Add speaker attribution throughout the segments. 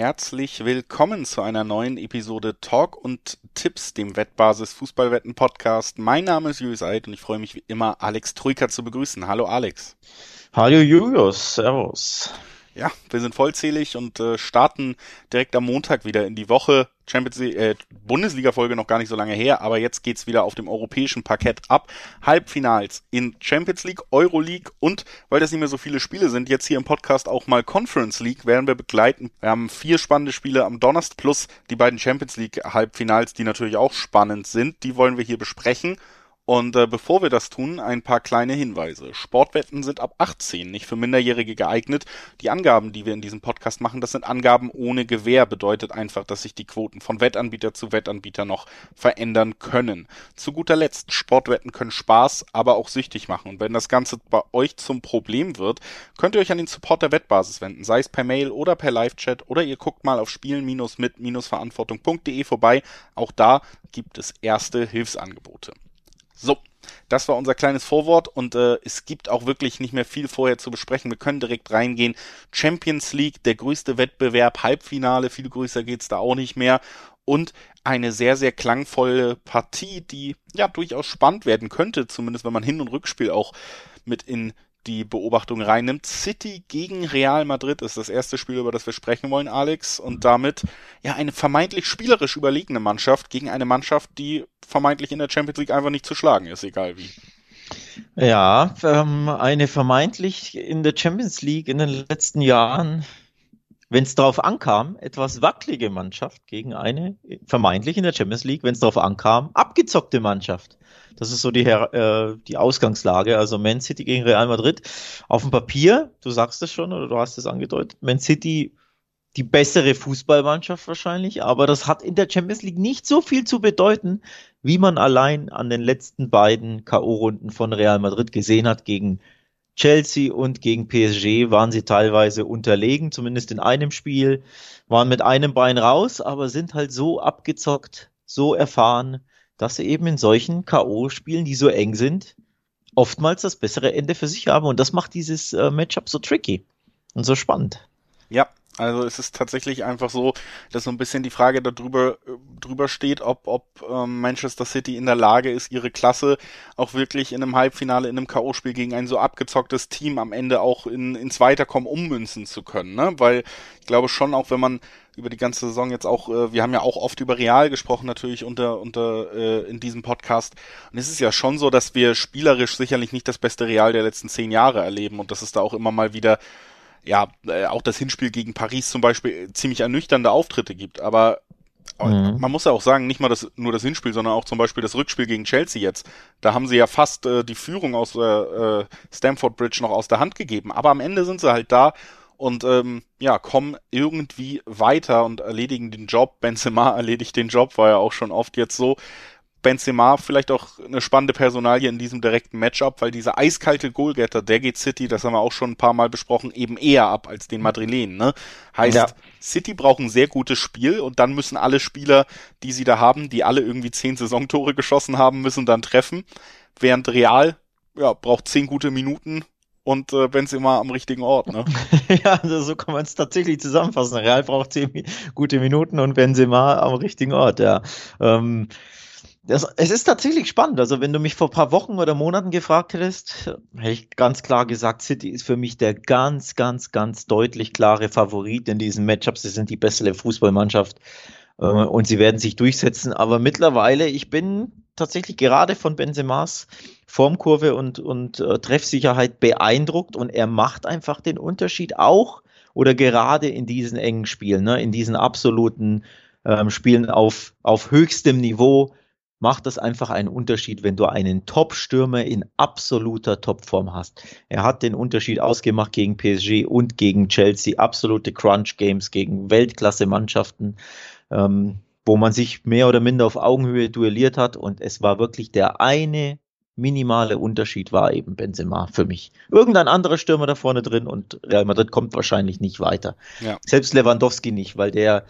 Speaker 1: Herzlich willkommen zu einer neuen Episode Talk und Tipps, dem Wettbasis Fußballwetten Podcast. Mein Name ist Julius Eid und ich freue mich wie immer, Alex Troika zu begrüßen. Hallo Alex.
Speaker 2: Hallo Julius, Servus.
Speaker 1: Ja, wir sind vollzählig und äh, starten direkt am Montag wieder in die Woche. Champions League, äh, Bundesliga-Folge noch gar nicht so lange her, aber jetzt geht's wieder auf dem europäischen Parkett ab. Halbfinals in Champions League, Euroleague und, weil das nicht mehr so viele Spiele sind, jetzt hier im Podcast auch mal Conference League werden wir begleiten. Wir haben vier spannende Spiele am Donnerstag plus die beiden Champions League Halbfinals, die natürlich auch spannend sind. Die wollen wir hier besprechen. Und äh, bevor wir das tun, ein paar kleine Hinweise. Sportwetten sind ab 18 nicht für Minderjährige geeignet. Die Angaben, die wir in diesem Podcast machen, das sind Angaben ohne Gewähr. Bedeutet einfach, dass sich die Quoten von Wettanbieter zu Wettanbieter noch verändern können. Zu guter Letzt, Sportwetten können Spaß, aber auch süchtig machen. Und wenn das Ganze bei euch zum Problem wird, könnt ihr euch an den Support der Wettbasis wenden, sei es per Mail oder per Live-Chat oder ihr guckt mal auf spielen-mit-verantwortung.de vorbei. Auch da gibt es erste Hilfsangebote. So, das war unser kleines Vorwort und äh, es gibt auch wirklich nicht mehr viel vorher zu besprechen. Wir können direkt reingehen. Champions League, der größte Wettbewerb, Halbfinale, viel größer geht's da auch nicht mehr. Und eine sehr, sehr klangvolle Partie, die ja durchaus spannend werden könnte, zumindest wenn man Hin- und Rückspiel auch mit in die Beobachtung reinnimmt. City gegen Real Madrid ist das erste Spiel, über das wir sprechen wollen, Alex. Und damit ja eine vermeintlich spielerisch überlegene Mannschaft gegen eine Mannschaft, die vermeintlich in der Champions League einfach nicht zu schlagen ist, egal wie.
Speaker 2: Ja, ähm, eine vermeintlich in der Champions League in den letzten Jahren wenn es darauf ankam, etwas wackelige Mannschaft gegen eine vermeintlich in der Champions League, wenn es darauf ankam, abgezockte Mannschaft. Das ist so die, äh, die Ausgangslage. Also Man City gegen Real Madrid. Auf dem Papier, du sagst es schon oder du hast es angedeutet, Man City die bessere Fußballmannschaft wahrscheinlich, aber das hat in der Champions League nicht so viel zu bedeuten, wie man allein an den letzten beiden K.O.-Runden von Real Madrid gesehen hat gegen Chelsea und gegen PSG waren sie teilweise unterlegen, zumindest in einem Spiel, waren mit einem Bein raus, aber sind halt so abgezockt, so erfahren, dass sie eben in solchen K.O.-Spielen, die so eng sind, oftmals das bessere Ende für sich haben. Und das macht dieses äh, Matchup so tricky und so spannend.
Speaker 1: Ja, also es ist tatsächlich einfach so, dass so ein bisschen die Frage darüber drüber steht, ob, ob ähm, Manchester City in der Lage ist, ihre Klasse auch wirklich in einem Halbfinale, in einem K.O.-Spiel gegen ein so abgezocktes Team am Ende auch in, ins Weiterkommen ummünzen zu können. Ne? Weil ich glaube schon, auch wenn man über die ganze Saison jetzt auch, äh, wir haben ja auch oft über Real gesprochen, natürlich unter, unter äh, in diesem Podcast. Und es ist ja schon so, dass wir spielerisch sicherlich nicht das beste Real der letzten zehn Jahre erleben und dass es da auch immer mal wieder ja, äh, auch das Hinspiel gegen Paris zum Beispiel ziemlich ernüchternde Auftritte gibt. Aber mhm. man muss ja auch sagen, nicht mal das, nur das Hinspiel, sondern auch zum Beispiel das Rückspiel gegen Chelsea jetzt. Da haben sie ja fast äh, die Führung aus der äh, Stamford Bridge noch aus der Hand gegeben. Aber am Ende sind sie halt da und ähm, ja, kommen irgendwie weiter und erledigen den Job. Benzema erledigt den Job, war ja auch schon oft jetzt so. Benzema vielleicht auch eine spannende Personalie in diesem direkten Matchup, weil dieser eiskalte Goalgetter, der geht City, das haben wir auch schon ein paar Mal besprochen, eben eher ab als den Madrilen. Ne? Heißt, ja. City braucht ein sehr gutes Spiel und dann müssen alle Spieler, die sie da haben, die alle irgendwie zehn Saisontore geschossen haben, müssen dann treffen. Während Real ja, braucht zehn gute Minuten und äh, Benzema am richtigen Ort. Ne?
Speaker 2: ja, also so kann man es tatsächlich zusammenfassen. Real braucht zehn gute Minuten und Benzema am richtigen Ort. Ja. Ähm, das, es ist tatsächlich spannend. Also, wenn du mich vor ein paar Wochen oder Monaten gefragt hättest, hätte ich ganz klar gesagt, City ist für mich der ganz, ganz, ganz deutlich klare Favorit in diesen Matchups. Sie sind die bessere Fußballmannschaft äh, und sie werden sich durchsetzen. Aber mittlerweile, ich bin tatsächlich gerade von Benzemas Formkurve und, und äh, Treffsicherheit beeindruckt und er macht einfach den Unterschied auch oder gerade in diesen engen Spielen, ne, in diesen absoluten ähm, Spielen auf, auf höchstem Niveau macht das einfach einen Unterschied, wenn du einen Top-Stürmer in absoluter Topform hast. Er hat den Unterschied ausgemacht gegen PSG und gegen Chelsea, absolute Crunch-Games gegen Weltklasse-Mannschaften, ähm, wo man sich mehr oder minder auf Augenhöhe duelliert hat und es war wirklich der eine minimale Unterschied war eben Benzema für mich. Irgendein anderer Stürmer da vorne drin und Real Madrid kommt wahrscheinlich nicht weiter. Ja. Selbst Lewandowski nicht, weil der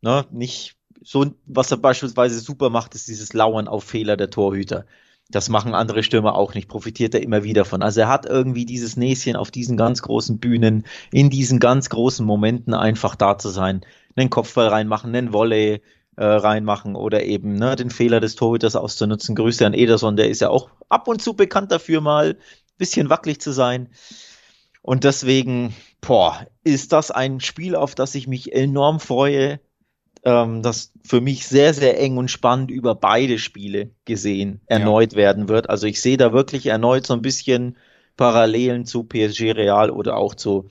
Speaker 2: ne, nicht so, was er beispielsweise super macht, ist dieses Lauern auf Fehler der Torhüter. Das machen andere Stürmer auch nicht, profitiert er immer wieder von. Also er hat irgendwie dieses Näschen auf diesen ganz großen Bühnen, in diesen ganz großen Momenten einfach da zu sein. einen Kopfball reinmachen, einen Volley äh, reinmachen oder eben ne, den Fehler des Torhüters auszunutzen. Grüße an Ederson, der ist ja auch ab und zu bekannt dafür, mal ein bisschen wackelig zu sein. Und deswegen, boah, ist das ein Spiel, auf das ich mich enorm freue. Ähm, das für mich sehr, sehr eng und spannend über beide Spiele gesehen erneut ja. werden wird. Also ich sehe da wirklich erneut so ein bisschen Parallelen zu PSG Real oder auch zu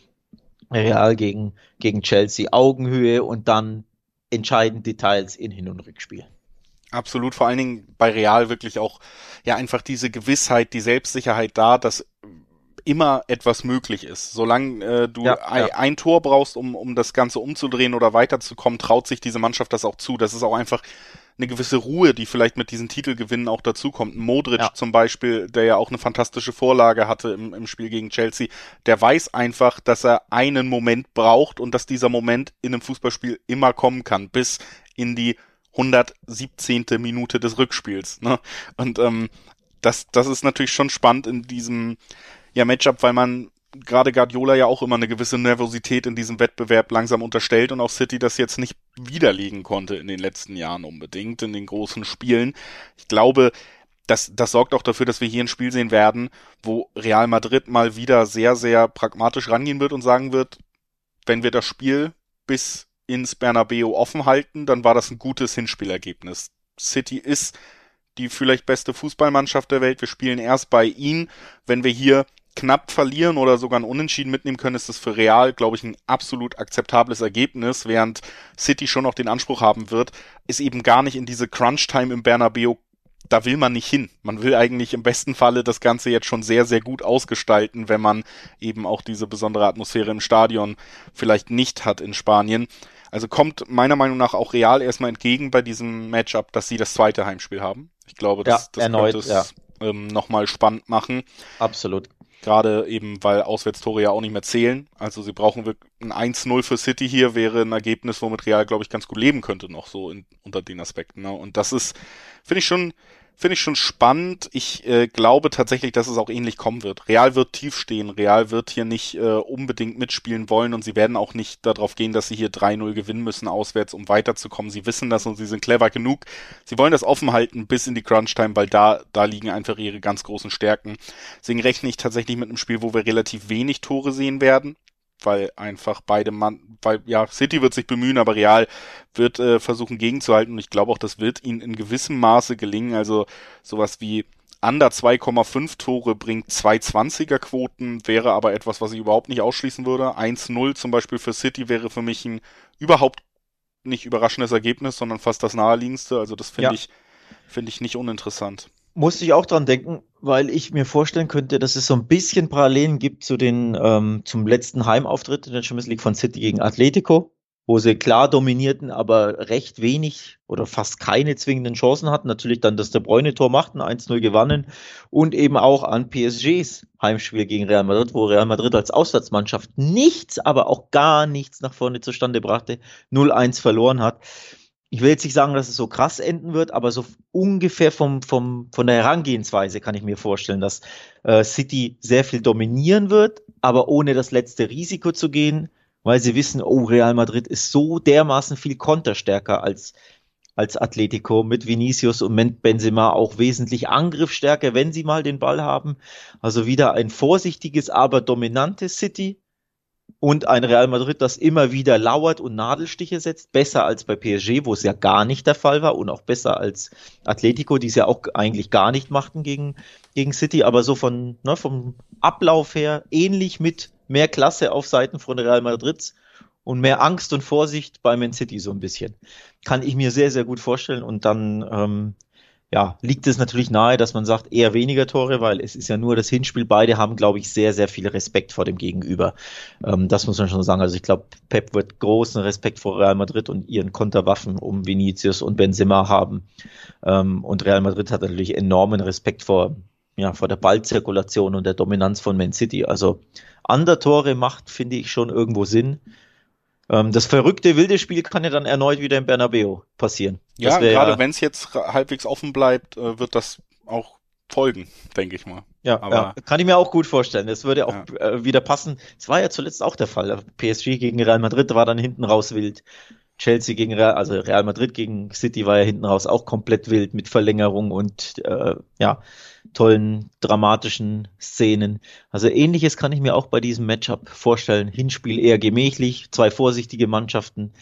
Speaker 2: Real gegen, gegen Chelsea. Augenhöhe und dann entscheidend Details in Hin- und Rückspiel.
Speaker 1: Absolut, vor allen Dingen bei Real wirklich auch ja einfach diese Gewissheit, die Selbstsicherheit da, dass immer etwas möglich ist. Solange äh, du ja, ein, ja. ein, Tor brauchst, um, um das Ganze umzudrehen oder weiterzukommen, traut sich diese Mannschaft das auch zu. Das ist auch einfach eine gewisse Ruhe, die vielleicht mit diesen Titelgewinnen auch dazukommt. Modric ja. zum Beispiel, der ja auch eine fantastische Vorlage hatte im, im Spiel gegen Chelsea, der weiß einfach, dass er einen Moment braucht und dass dieser Moment in einem Fußballspiel immer kommen kann, bis in die 117. Minute des Rückspiels. Ne? Und ähm, das, das ist natürlich schon spannend in diesem ja, Matchup, weil man gerade Guardiola ja auch immer eine gewisse Nervosität in diesem Wettbewerb langsam unterstellt und auch City das jetzt nicht widerlegen konnte in den letzten Jahren unbedingt, in den großen Spielen. Ich glaube, das, das sorgt auch dafür, dass wir hier ein Spiel sehen werden, wo Real Madrid mal wieder sehr, sehr pragmatisch rangehen wird und sagen wird, wenn wir das Spiel bis ins Bernabeu offen halten, dann war das ein gutes Hinspielergebnis. City ist die vielleicht beste Fußballmannschaft der Welt. Wir spielen erst bei ihnen. Wenn wir hier knapp verlieren oder sogar ein Unentschieden mitnehmen können, ist das für Real, glaube ich, ein absolut akzeptables Ergebnis, während City schon noch den Anspruch haben wird, ist eben gar nicht in diese Crunch-Time im Bernabeu da will man nicht hin. Man will eigentlich im besten Falle das Ganze jetzt schon sehr, sehr gut ausgestalten, wenn man eben auch diese besondere Atmosphäre im Stadion vielleicht nicht hat in Spanien. Also kommt meiner Meinung nach auch Real erstmal entgegen bei diesem Matchup, dass sie das zweite Heimspiel haben. Ich glaube, das, ja, das erneut, könnte es ja. Ähm, nochmal spannend machen.
Speaker 2: Absolut.
Speaker 1: Gerade eben, weil Auswärtstore ja auch nicht mehr zählen. Also sie brauchen wirklich ein 1-0 für City hier, wäre ein Ergebnis, womit Real, glaube ich, ganz gut leben könnte, noch so in, unter den Aspekten. Ne? Und das ist, finde ich schon, finde ich schon spannend. Ich äh, glaube tatsächlich, dass es auch ähnlich kommen wird. Real wird tief stehen. Real wird hier nicht äh, unbedingt mitspielen wollen und sie werden auch nicht darauf gehen, dass sie hier 3-0 gewinnen müssen auswärts, um weiterzukommen. Sie wissen das und sie sind clever genug. Sie wollen das offen halten bis in die Crunch-Time, weil da, da liegen einfach ihre ganz großen Stärken. Deswegen rechne ich tatsächlich mit einem Spiel, wo wir relativ wenig Tore sehen werden weil einfach beide Mann, weil ja, City wird sich bemühen, aber Real wird äh, versuchen gegenzuhalten und ich glaube auch, das wird ihnen in gewissem Maße gelingen. Also sowas wie under 2,5 Tore bringt 220er Quoten, wäre aber etwas, was ich überhaupt nicht ausschließen würde. 1-0 zum Beispiel für City wäre für mich ein überhaupt nicht überraschendes Ergebnis, sondern fast das naheliegendste. Also das finde ja. ich, finde ich nicht uninteressant
Speaker 2: musste ich auch dran denken, weil ich mir vorstellen könnte, dass es so ein bisschen Parallelen gibt zu den, ähm, zum letzten Heimauftritt in der Champions League von City gegen Atletico, wo sie klar dominierten, aber recht wenig oder fast keine zwingenden Chancen hatten. Natürlich dann das De Bruyne-Tor machten, 1-0 gewannen und eben auch an PSGs Heimspiel gegen Real Madrid, wo Real Madrid als Auswärtsmannschaft nichts, aber auch gar nichts nach vorne zustande brachte, 0-1 verloren hat ich will jetzt nicht sagen, dass es so krass enden wird, aber so ungefähr vom, vom, von der Herangehensweise kann ich mir vorstellen, dass äh, City sehr viel dominieren wird, aber ohne das letzte Risiko zu gehen, weil sie wissen, oh, Real Madrid ist so dermaßen viel konterstärker als, als Atletico mit Vinicius und Benzema auch wesentlich angriffsstärker, wenn sie mal den Ball haben. Also wieder ein vorsichtiges, aber dominantes City und ein Real Madrid, das immer wieder lauert und Nadelstiche setzt, besser als bei PSG, wo es ja gar nicht der Fall war und auch besser als Atletico, die es ja auch eigentlich gar nicht machten gegen, gegen City, aber so von, ne, vom Ablauf her ähnlich mit mehr Klasse auf Seiten von Real Madrids und mehr Angst und Vorsicht bei Man City so ein bisschen. Kann ich mir sehr, sehr gut vorstellen und dann ähm, ja, liegt es natürlich nahe, dass man sagt, eher weniger Tore, weil es ist ja nur das Hinspiel. Beide haben, glaube ich, sehr, sehr viel Respekt vor dem Gegenüber. Ähm, das muss man schon sagen. Also ich glaube, Pep wird großen Respekt vor Real Madrid und ihren Konterwaffen um Vinicius und Benzema haben. Ähm, und Real Madrid hat natürlich enormen Respekt vor, ja, vor der Ballzirkulation und der Dominanz von Man City. Also an der Tore macht, finde ich, schon irgendwo Sinn. Ähm, das verrückte wilde Spiel kann ja dann erneut wieder im Bernabeu passieren.
Speaker 1: Ja, gerade ja, wenn es jetzt halbwegs offen bleibt, äh, wird das auch folgen, denke ich mal.
Speaker 2: Ja, Aber, ja, kann ich mir auch gut vorstellen. Das würde auch ja. äh, wieder passen. Es war ja zuletzt auch der Fall. PSG gegen Real Madrid war dann hinten raus wild. Chelsea gegen Real, also Real Madrid gegen City war ja hinten raus auch komplett wild mit Verlängerung und äh, ja, tollen dramatischen Szenen. Also ähnliches kann ich mir auch bei diesem Matchup vorstellen. Hinspiel eher gemächlich, zwei vorsichtige Mannschaften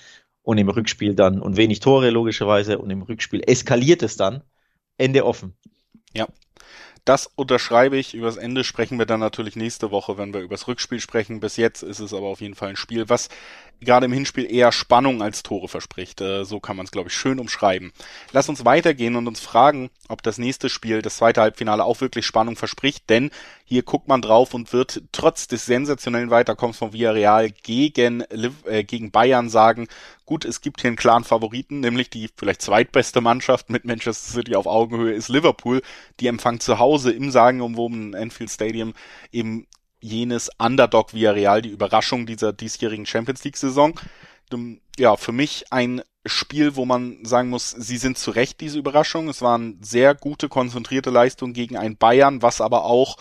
Speaker 2: und im Rückspiel dann und wenig Tore logischerweise und im Rückspiel eskaliert es dann. Ende offen.
Speaker 1: Ja, das unterschreibe ich. Übers Ende sprechen wir dann natürlich nächste Woche, wenn wir übers Rückspiel sprechen. Bis jetzt ist es aber auf jeden Fall ein Spiel, was gerade im Hinspiel eher Spannung als Tore verspricht. Äh, so kann man es, glaube ich, schön umschreiben. Lass uns weitergehen und uns fragen, ob das nächste Spiel, das zweite Halbfinale, auch wirklich Spannung verspricht. Denn hier guckt man drauf und wird trotz des sensationellen Weiterkommens von Villarreal gegen, äh, gegen Bayern sagen, gut, es gibt hier einen klaren Favoriten, nämlich die vielleicht zweitbeste Mannschaft mit Manchester City auf Augenhöhe ist Liverpool. Die empfangen zu Hause im sagenumwobenen Anfield Stadium eben jenes Underdog Villarreal, die Überraschung dieser diesjährigen Champions League Saison. Ja, für mich ein Spiel, wo man sagen muss, sie sind zu Recht diese Überraschung. Es waren sehr gute, konzentrierte Leistungen gegen ein Bayern, was aber auch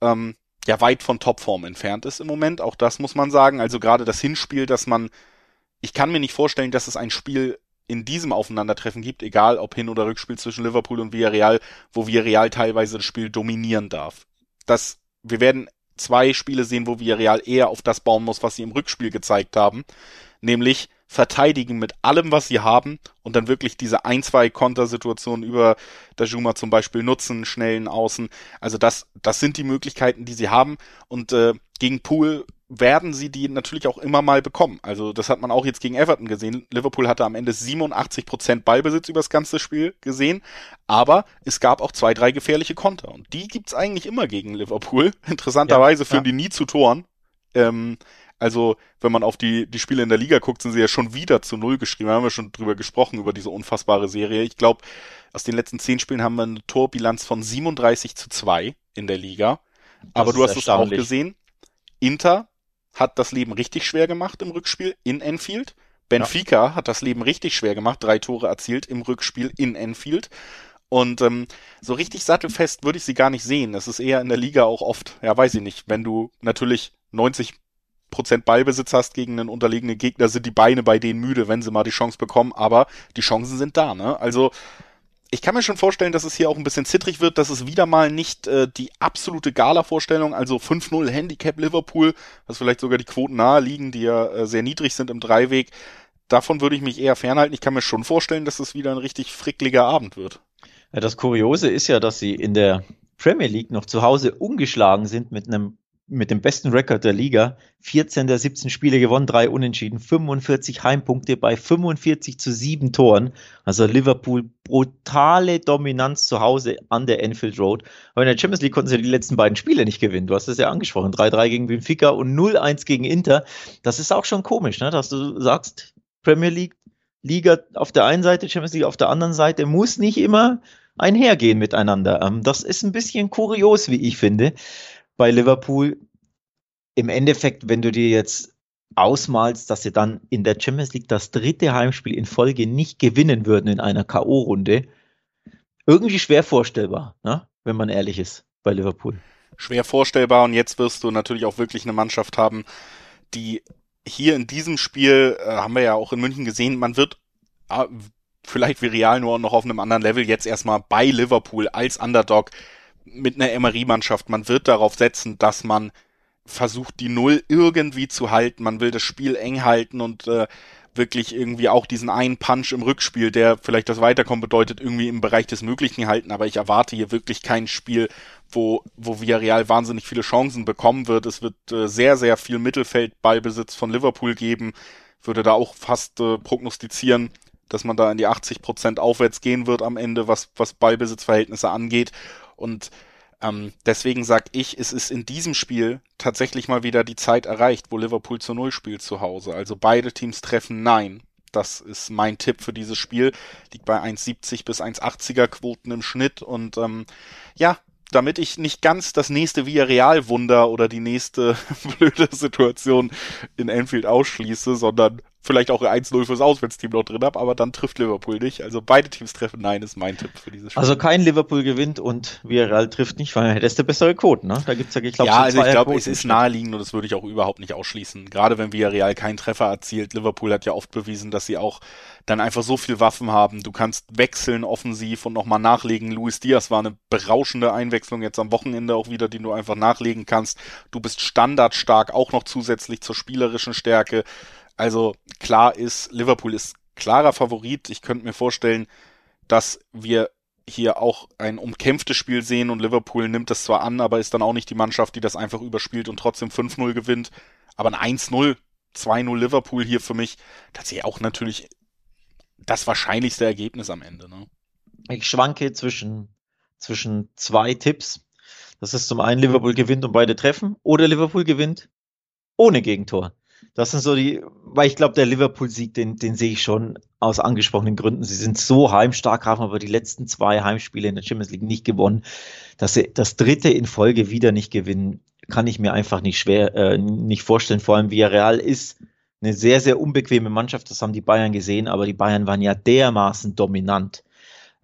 Speaker 1: ähm, ja weit von Topform entfernt ist im Moment. Auch das muss man sagen. Also gerade das Hinspiel, dass man, ich kann mir nicht vorstellen, dass es ein Spiel in diesem Aufeinandertreffen gibt, egal ob Hin- oder Rückspiel zwischen Liverpool und Villarreal, wo Villarreal teilweise das Spiel dominieren darf. Das, wir werden zwei Spiele sehen, wo Villarreal eher auf das bauen muss, was sie im Rückspiel gezeigt haben, nämlich verteidigen mit allem, was sie haben und dann wirklich diese ein, zwei Kontersituationen über Dajuma zum Beispiel nutzen, schnellen Außen. Also das, das sind die Möglichkeiten, die sie haben und äh, gegen Pool werden sie die natürlich auch immer mal bekommen. Also das hat man auch jetzt gegen Everton gesehen. Liverpool hatte am Ende 87 Prozent Ballbesitz über das ganze Spiel gesehen, aber es gab auch zwei, drei gefährliche Konter und die gibt's eigentlich immer gegen Liverpool. Interessanterweise ja, führen ja. die nie zu Toren. Ähm, also, wenn man auf die, die Spiele in der Liga guckt, sind sie ja schon wieder zu Null geschrieben. Da haben wir schon drüber gesprochen, über diese unfassbare Serie. Ich glaube, aus den letzten zehn Spielen haben wir eine Torbilanz von 37 zu 2 in der Liga. Aber du hast es auch gesehen. Inter hat das Leben richtig schwer gemacht im Rückspiel in Enfield. Benfica ja. hat das Leben richtig schwer gemacht, drei Tore erzielt im Rückspiel in Enfield. Und ähm, so richtig sattelfest würde ich sie gar nicht sehen. Das ist eher in der Liga auch oft, ja weiß ich nicht, wenn du natürlich 90 Prozent Ballbesitz hast gegen einen unterlegenen Gegner, sind die Beine bei denen müde, wenn sie mal die Chance bekommen, aber die Chancen sind da, ne? Also ich kann mir schon vorstellen, dass es hier auch ein bisschen zittrig wird, dass es wieder mal nicht äh, die absolute Gala-Vorstellung, also 5-0 Handicap Liverpool, was vielleicht sogar die Quoten nahe liegen, die ja äh, sehr niedrig sind im Dreiweg. Davon würde ich mich eher fernhalten. Ich kann mir schon vorstellen, dass es wieder ein richtig frickliger Abend wird.
Speaker 2: Ja, das Kuriose ist ja, dass sie in der Premier League noch zu Hause ungeschlagen sind mit einem mit dem besten Rekord der Liga. 14 der 17 Spiele gewonnen, drei Unentschieden, 45 Heimpunkte bei 45 zu 7 Toren. Also Liverpool brutale Dominanz zu Hause an der Enfield Road. Aber in der Champions League konnten sie die letzten beiden Spiele nicht gewinnen. Du hast es ja angesprochen. 3-3 gegen Benfica und 0-1 gegen Inter. Das ist auch schon komisch, ne? dass du sagst, Premier League, Liga auf der einen Seite, Champions League auf der anderen Seite, muss nicht immer einhergehen miteinander. Ähm, das ist ein bisschen kurios, wie ich finde bei Liverpool. Im Endeffekt, wenn du dir jetzt ausmalst, dass sie dann in der Champions League das dritte Heimspiel in Folge nicht gewinnen würden in einer K.O.-Runde, irgendwie schwer vorstellbar, ne? wenn man ehrlich ist, bei Liverpool.
Speaker 1: Schwer vorstellbar und jetzt wirst du natürlich auch wirklich eine Mannschaft haben, die hier in diesem Spiel, äh, haben wir ja auch in München gesehen, man wird äh, vielleicht wie Real nur noch auf einem anderen Level jetzt erstmal bei Liverpool als Underdog mit einer Emery-Mannschaft. Man wird darauf setzen, dass man versucht, die Null irgendwie zu halten. Man will das Spiel eng halten und äh, wirklich irgendwie auch diesen einen Punch im Rückspiel, der vielleicht das Weiterkommen bedeutet, irgendwie im Bereich des Möglichen halten. Aber ich erwarte hier wirklich kein Spiel, wo, wo Villarreal wahnsinnig viele Chancen bekommen wird. Es wird äh, sehr, sehr viel Mittelfeldballbesitz von Liverpool geben. Würde da auch fast äh, prognostizieren, dass man da in die 80 Prozent aufwärts gehen wird am Ende, was, was Ballbesitzverhältnisse angeht. Und ähm, deswegen sag ich, es ist in diesem Spiel tatsächlich mal wieder die Zeit erreicht, wo Liverpool zu Null spielt zu Hause. Also beide Teams treffen Nein. Das ist mein Tipp für dieses Spiel. Liegt bei 1,70 bis 1,80er Quoten im Schnitt. Und ähm, ja, damit ich nicht ganz das nächste Villarreal-Wunder oder die nächste blöde Situation in Enfield ausschließe, sondern vielleicht auch 1-0 fürs Auswärtsteam noch drin habe, aber dann trifft Liverpool nicht. Also beide Teams treffen Nein, ist mein Tipp für dieses
Speaker 2: Spiel. Also kein Liverpool gewinnt und Villarreal trifft nicht, weil hättest du bessere Quoten, ne?
Speaker 1: Da gibt's ja, ich glaube, Ja, also ich glaube, es ist naheliegend und das würde ich auch überhaupt nicht ausschließen. Gerade wenn Villarreal keinen Treffer erzielt. Liverpool hat ja oft bewiesen, dass sie auch dann einfach so viel Waffen haben. Du kannst wechseln offensiv und nochmal nachlegen. Luis Diaz war eine berauschende Einwechslung jetzt am Wochenende auch wieder, die du einfach nachlegen kannst. Du bist standardstark, auch noch zusätzlich zur spielerischen Stärke. Also klar ist, Liverpool ist klarer Favorit. Ich könnte mir vorstellen, dass wir hier auch ein umkämpftes Spiel sehen und Liverpool nimmt das zwar an, aber ist dann auch nicht die Mannschaft, die das einfach überspielt und trotzdem 5-0 gewinnt. Aber ein 1-0, 2-0 Liverpool hier für mich tatsächlich auch natürlich das wahrscheinlichste Ergebnis am Ende. Ne?
Speaker 2: Ich schwanke zwischen, zwischen zwei Tipps. Das ist zum einen Liverpool gewinnt und beide treffen oder Liverpool gewinnt ohne Gegentor. Das sind so die, weil ich glaube, der Liverpool-Sieg, den, den sehe ich schon aus angesprochenen Gründen. Sie sind so heimstark, haben aber die letzten zwei Heimspiele in der Champions League nicht gewonnen. Dass sie das dritte in Folge wieder nicht gewinnen, kann ich mir einfach nicht schwer, äh, nicht vorstellen. Vor allem Villarreal ist eine sehr, sehr unbequeme Mannschaft. Das haben die Bayern gesehen, aber die Bayern waren ja dermaßen dominant.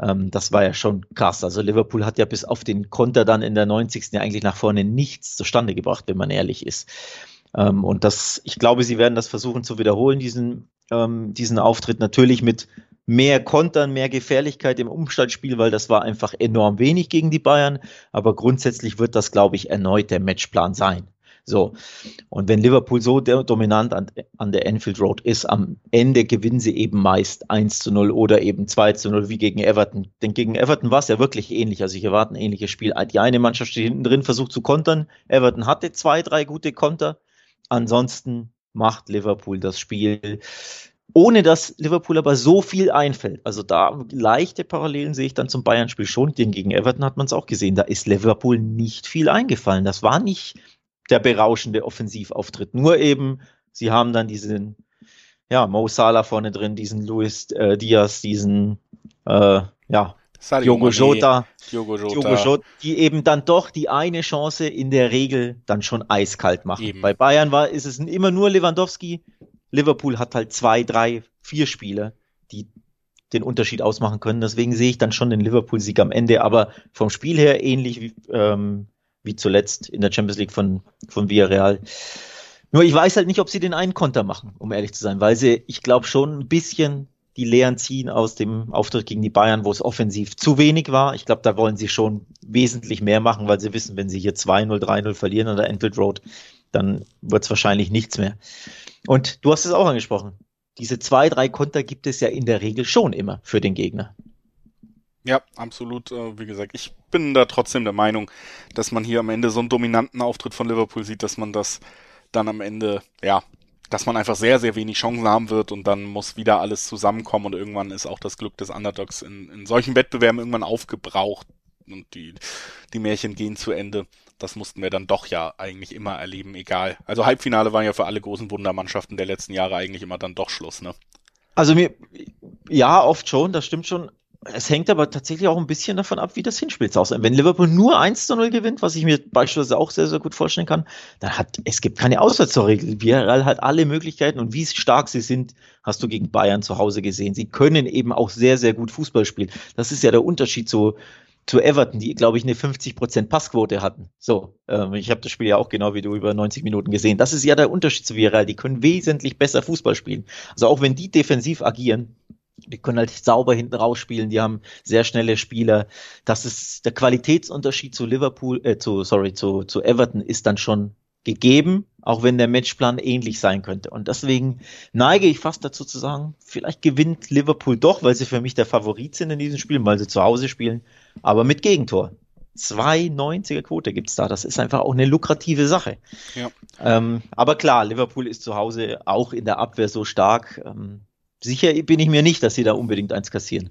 Speaker 2: Ähm, das war ja schon krass. Also Liverpool hat ja bis auf den Konter dann in der 90. ja eigentlich nach vorne nichts zustande gebracht, wenn man ehrlich ist. Ähm, und das, ich glaube, sie werden das versuchen zu wiederholen, diesen, ähm, diesen Auftritt natürlich mit mehr Kontern, mehr Gefährlichkeit im Umschaltspiel, weil das war einfach enorm wenig gegen die Bayern. Aber grundsätzlich wird das, glaube ich, erneut der Matchplan sein. So. Und wenn Liverpool so dominant an, an, der Enfield Road ist, am Ende gewinnen sie eben meist 1 zu 0 oder eben 2 zu 0 wie gegen Everton. Denn gegen Everton war es ja wirklich ähnlich. Also ich erwarte ein ähnliches Spiel. Die eine Mannschaft steht hinten drin, versucht zu kontern. Everton hatte zwei, drei gute Konter. Ansonsten macht Liverpool das Spiel, ohne dass Liverpool aber so viel einfällt. Also da leichte Parallelen sehe ich dann zum Bayern-Spiel schon, denn gegen Everton hat man es auch gesehen. Da ist Liverpool nicht viel eingefallen. Das war nicht der berauschende Offensivauftritt. Nur eben, sie haben dann diesen, ja, Mo Salah vorne drin, diesen Luis äh, Diaz, diesen, äh, ja, Diogo Jota, Diogo Jota. Diogo Jota, die eben dann doch die eine Chance in der Regel dann schon eiskalt machen. Eben. Bei Bayern war, ist es immer nur Lewandowski. Liverpool hat halt zwei, drei, vier Spieler, die den Unterschied ausmachen können. Deswegen sehe ich dann schon den Liverpool-Sieg am Ende, aber vom Spiel her ähnlich wie, ähm, wie zuletzt in der Champions League von, von Villarreal. Nur ich weiß halt nicht, ob sie den einen Konter machen, um ehrlich zu sein, weil sie, ich glaube, schon ein bisschen die Lehren ziehen aus dem Auftritt gegen die Bayern, wo es offensiv zu wenig war. Ich glaube, da wollen sie schon wesentlich mehr machen, weil sie wissen, wenn sie hier 2-0, 3-0 verlieren an der Enfield Road, dann wird es wahrscheinlich nichts mehr. Und du hast es auch angesprochen. Diese zwei, drei Konter gibt es ja in der Regel schon immer für den Gegner.
Speaker 1: Ja, absolut. Äh, wie gesagt, ich bin da trotzdem der Meinung, dass man hier am Ende so einen dominanten Auftritt von Liverpool sieht, dass man das dann am Ende, ja, dass man einfach sehr, sehr wenig Chancen haben wird und dann muss wieder alles zusammenkommen und irgendwann ist auch das Glück des Underdogs in, in solchen Wettbewerben irgendwann aufgebraucht und die, die Märchen gehen zu Ende. Das mussten wir dann doch ja eigentlich immer erleben, egal. Also Halbfinale waren ja für alle großen Wundermannschaften der letzten Jahre eigentlich immer dann doch Schluss, ne?
Speaker 2: Also mir, ja, oft schon, das stimmt schon. Es hängt aber tatsächlich auch ein bisschen davon ab, wie das Hinspiel aussieht. Wenn Liverpool nur 1 zu 0 gewinnt, was ich mir beispielsweise auch sehr, sehr gut vorstellen kann, dann hat, es gibt keine Auswärtsregel. Villarreal hat alle Möglichkeiten und wie stark sie sind, hast du gegen Bayern zu Hause gesehen. Sie können eben auch sehr, sehr gut Fußball spielen. Das ist ja der Unterschied zu, zu Everton, die, glaube ich, eine 50% Passquote hatten. So, ähm, ich habe das Spiel ja auch genau wie du über 90 Minuten gesehen. Das ist ja der Unterschied zu Villarreal. Die können wesentlich besser Fußball spielen. Also auch wenn die defensiv agieren, die können halt sauber hinten rausspielen, die haben sehr schnelle Spieler. Das ist der Qualitätsunterschied zu Liverpool, äh, zu, sorry, zu, zu Everton ist dann schon gegeben, auch wenn der Matchplan ähnlich sein könnte. Und deswegen neige ich fast dazu zu sagen, vielleicht gewinnt Liverpool doch, weil sie für mich der Favorit sind in diesem Spiel, weil sie zu Hause spielen, aber mit Gegentor. 2,90er Quote gibt's da. Das ist einfach auch eine lukrative Sache. Ja. Ähm, aber klar, Liverpool ist zu Hause auch in der Abwehr so stark. Ähm, sicher bin ich mir nicht, dass sie da unbedingt eins kassieren.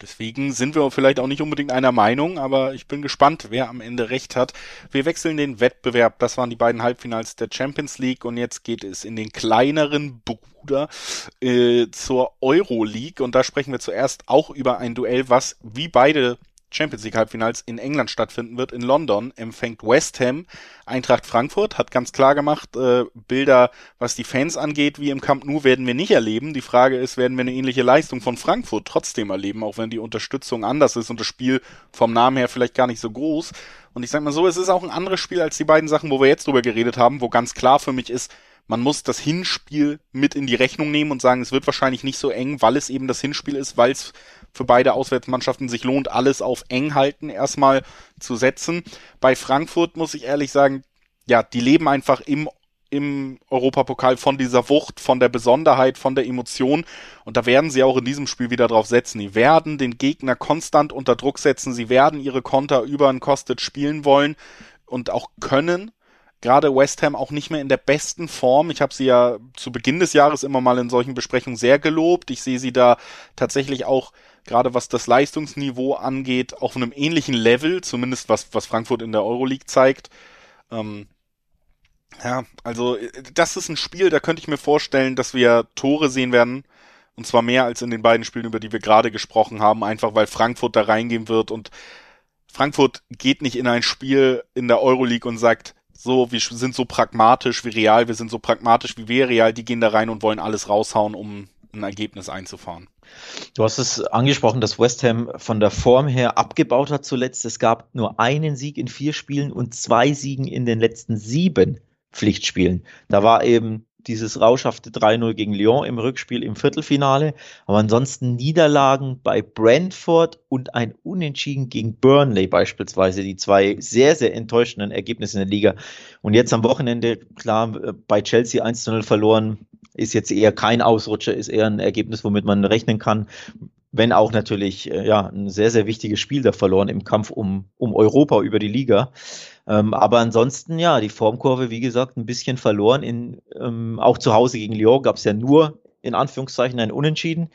Speaker 1: Deswegen sind wir vielleicht auch nicht unbedingt einer Meinung, aber ich bin gespannt, wer am Ende recht hat. Wir wechseln den Wettbewerb. Das waren die beiden Halbfinals der Champions League und jetzt geht es in den kleineren Bruder äh, zur Euro League und da sprechen wir zuerst auch über ein Duell, was wie beide Champions League Halbfinals in England stattfinden wird. In London empfängt West Ham Eintracht Frankfurt, hat ganz klar gemacht, äh, Bilder, was die Fans angeht, wie im Camp Nou werden wir nicht erleben. Die Frage ist, werden wir eine ähnliche Leistung von Frankfurt trotzdem erleben, auch wenn die Unterstützung anders ist und das Spiel vom Namen her vielleicht gar nicht so groß. Und ich sag mal so, es ist auch ein anderes Spiel als die beiden Sachen, wo wir jetzt drüber geredet haben, wo ganz klar für mich ist, man muss das Hinspiel mit in die Rechnung nehmen und sagen, es wird wahrscheinlich nicht so eng, weil es eben das Hinspiel ist, weil es für beide Auswärtsmannschaften sich lohnt, alles auf eng halten erstmal zu setzen. Bei Frankfurt muss ich ehrlich sagen, ja, die leben einfach im im Europapokal von dieser Wucht, von der Besonderheit, von der Emotion. Und da werden sie auch in diesem Spiel wieder drauf setzen. Die werden den Gegner konstant unter Druck setzen. Sie werden ihre Konter über ein Kostet spielen wollen und auch können gerade West Ham auch nicht mehr in der besten Form. Ich habe sie ja zu Beginn des Jahres immer mal in solchen Besprechungen sehr gelobt. Ich sehe sie da tatsächlich auch gerade was das Leistungsniveau angeht, auf einem ähnlichen Level, zumindest was, was Frankfurt in der Euroleague zeigt. Ähm, ja, also das ist ein Spiel, da könnte ich mir vorstellen, dass wir Tore sehen werden. Und zwar mehr als in den beiden Spielen, über die wir gerade gesprochen haben, einfach weil Frankfurt da reingehen wird und Frankfurt geht nicht in ein Spiel in der Euroleague und sagt, so, wir sind so pragmatisch wie real, wir sind so pragmatisch wie wir real, die gehen da rein und wollen alles raushauen, um ein Ergebnis einzufahren.
Speaker 2: Du hast es angesprochen, dass West Ham von der Form her abgebaut hat zuletzt. Es gab nur einen Sieg in vier Spielen und zwei Siegen in den letzten sieben Pflichtspielen. Da war eben dieses rauschhafte 3-0 gegen Lyon im Rückspiel im Viertelfinale. Aber ansonsten Niederlagen bei Brentford und ein Unentschieden gegen Burnley beispielsweise. Die zwei sehr, sehr enttäuschenden Ergebnisse in der Liga. Und jetzt am Wochenende, klar, bei Chelsea 1-0 verloren, ist jetzt eher kein Ausrutscher, ist eher ein Ergebnis, womit man rechnen kann. Wenn auch natürlich äh, ja, ein sehr, sehr wichtiges Spiel da verloren im Kampf um, um Europa über die Liga. Ähm, aber ansonsten, ja, die Formkurve, wie gesagt, ein bisschen verloren. In, ähm, auch zu Hause gegen Lyon gab es ja nur in Anführungszeichen ein Unentschieden.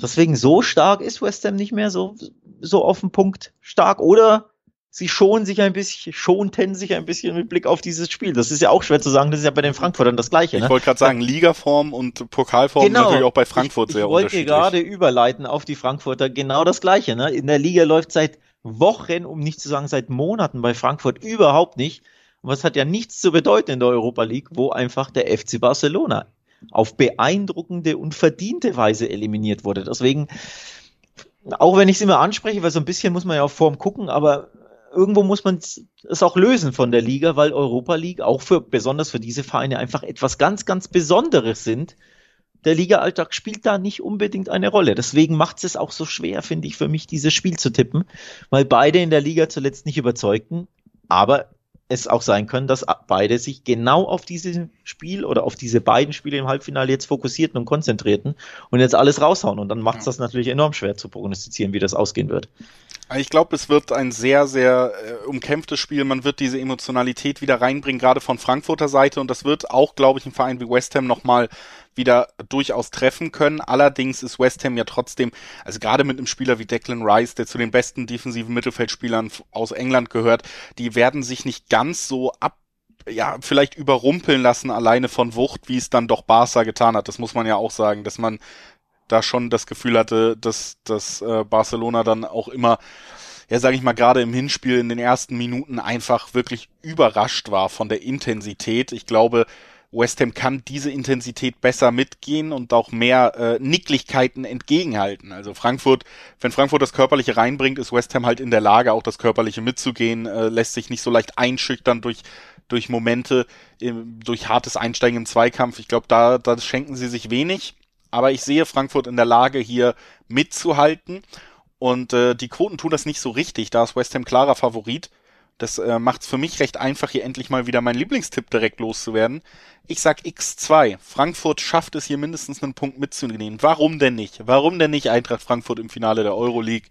Speaker 2: Deswegen so stark ist West Ham nicht mehr so, so auf den Punkt stark. Oder sie schonen sich ein bisschen, schonten sich ein bisschen mit Blick auf dieses Spiel. Das ist ja auch schwer zu sagen, das ist ja bei den Frankfurtern das Gleiche.
Speaker 1: Ne? Ich wollte gerade sagen, Ligaform und Pokalform genau. natürlich auch bei Frankfurt
Speaker 2: ich,
Speaker 1: sehr
Speaker 2: ich unterschiedlich. Ich wollte gerade überleiten auf die Frankfurter, genau das Gleiche. Ne? In der Liga läuft seit Wochen, um nicht zu sagen seit Monaten bei Frankfurt überhaupt nicht. Und was hat ja nichts zu bedeuten in der Europa League, wo einfach der FC Barcelona auf beeindruckende und verdiente Weise eliminiert wurde. Deswegen, auch wenn ich es immer anspreche, weil so ein bisschen muss man ja auf Form gucken, aber irgendwo muss man es auch lösen von der Liga, weil Europa League auch für, besonders für diese Vereine einfach etwas ganz, ganz Besonderes sind, der Liga-Alltag spielt da nicht unbedingt eine Rolle. Deswegen macht es auch so schwer, finde ich, für mich, dieses Spiel zu tippen, weil beide in der Liga zuletzt nicht überzeugten, aber es auch sein können, dass beide sich genau auf dieses Spiel oder auf diese beiden Spiele im Halbfinale jetzt fokussierten und konzentrierten und jetzt alles raushauen. Und dann macht es das natürlich enorm schwer zu prognostizieren, wie das ausgehen wird.
Speaker 1: Ich glaube, es wird ein sehr, sehr äh, umkämpftes Spiel. Man wird diese Emotionalität wieder reinbringen, gerade von Frankfurter Seite. Und das wird auch, glaube ich, ein Verein wie West Ham nochmal wieder durchaus treffen können. Allerdings ist West Ham ja trotzdem, also gerade mit einem Spieler wie Declan Rice, der zu den besten defensiven Mittelfeldspielern aus England gehört, die werden sich nicht ganz so ab ja, vielleicht überrumpeln lassen alleine von Wucht, wie es dann doch Barca getan hat. Das muss man ja auch sagen, dass man da schon das Gefühl hatte, dass, dass äh, Barcelona dann auch immer, ja, sage ich mal, gerade im Hinspiel in den ersten Minuten einfach wirklich überrascht war von der Intensität. Ich glaube, West Ham kann diese Intensität besser mitgehen und auch mehr äh, Nicklichkeiten entgegenhalten. Also Frankfurt, wenn Frankfurt das Körperliche reinbringt, ist West Ham halt in der Lage, auch das Körperliche mitzugehen, äh, lässt sich nicht so leicht einschüchtern durch durch Momente, im, durch hartes Einsteigen im Zweikampf. Ich glaube, da, da schenken sie sich wenig. Aber ich sehe Frankfurt in der Lage, hier mitzuhalten. Und äh, die Quoten tun das nicht so richtig. Da ist West Ham klarer Favorit. Das äh, macht es für mich recht einfach, hier endlich mal wieder meinen Lieblingstipp direkt loszuwerden. Ich sag X2. Frankfurt schafft es hier mindestens einen Punkt mitzunehmen. Warum denn nicht? Warum denn nicht Eintracht Frankfurt im Finale der Euroleague?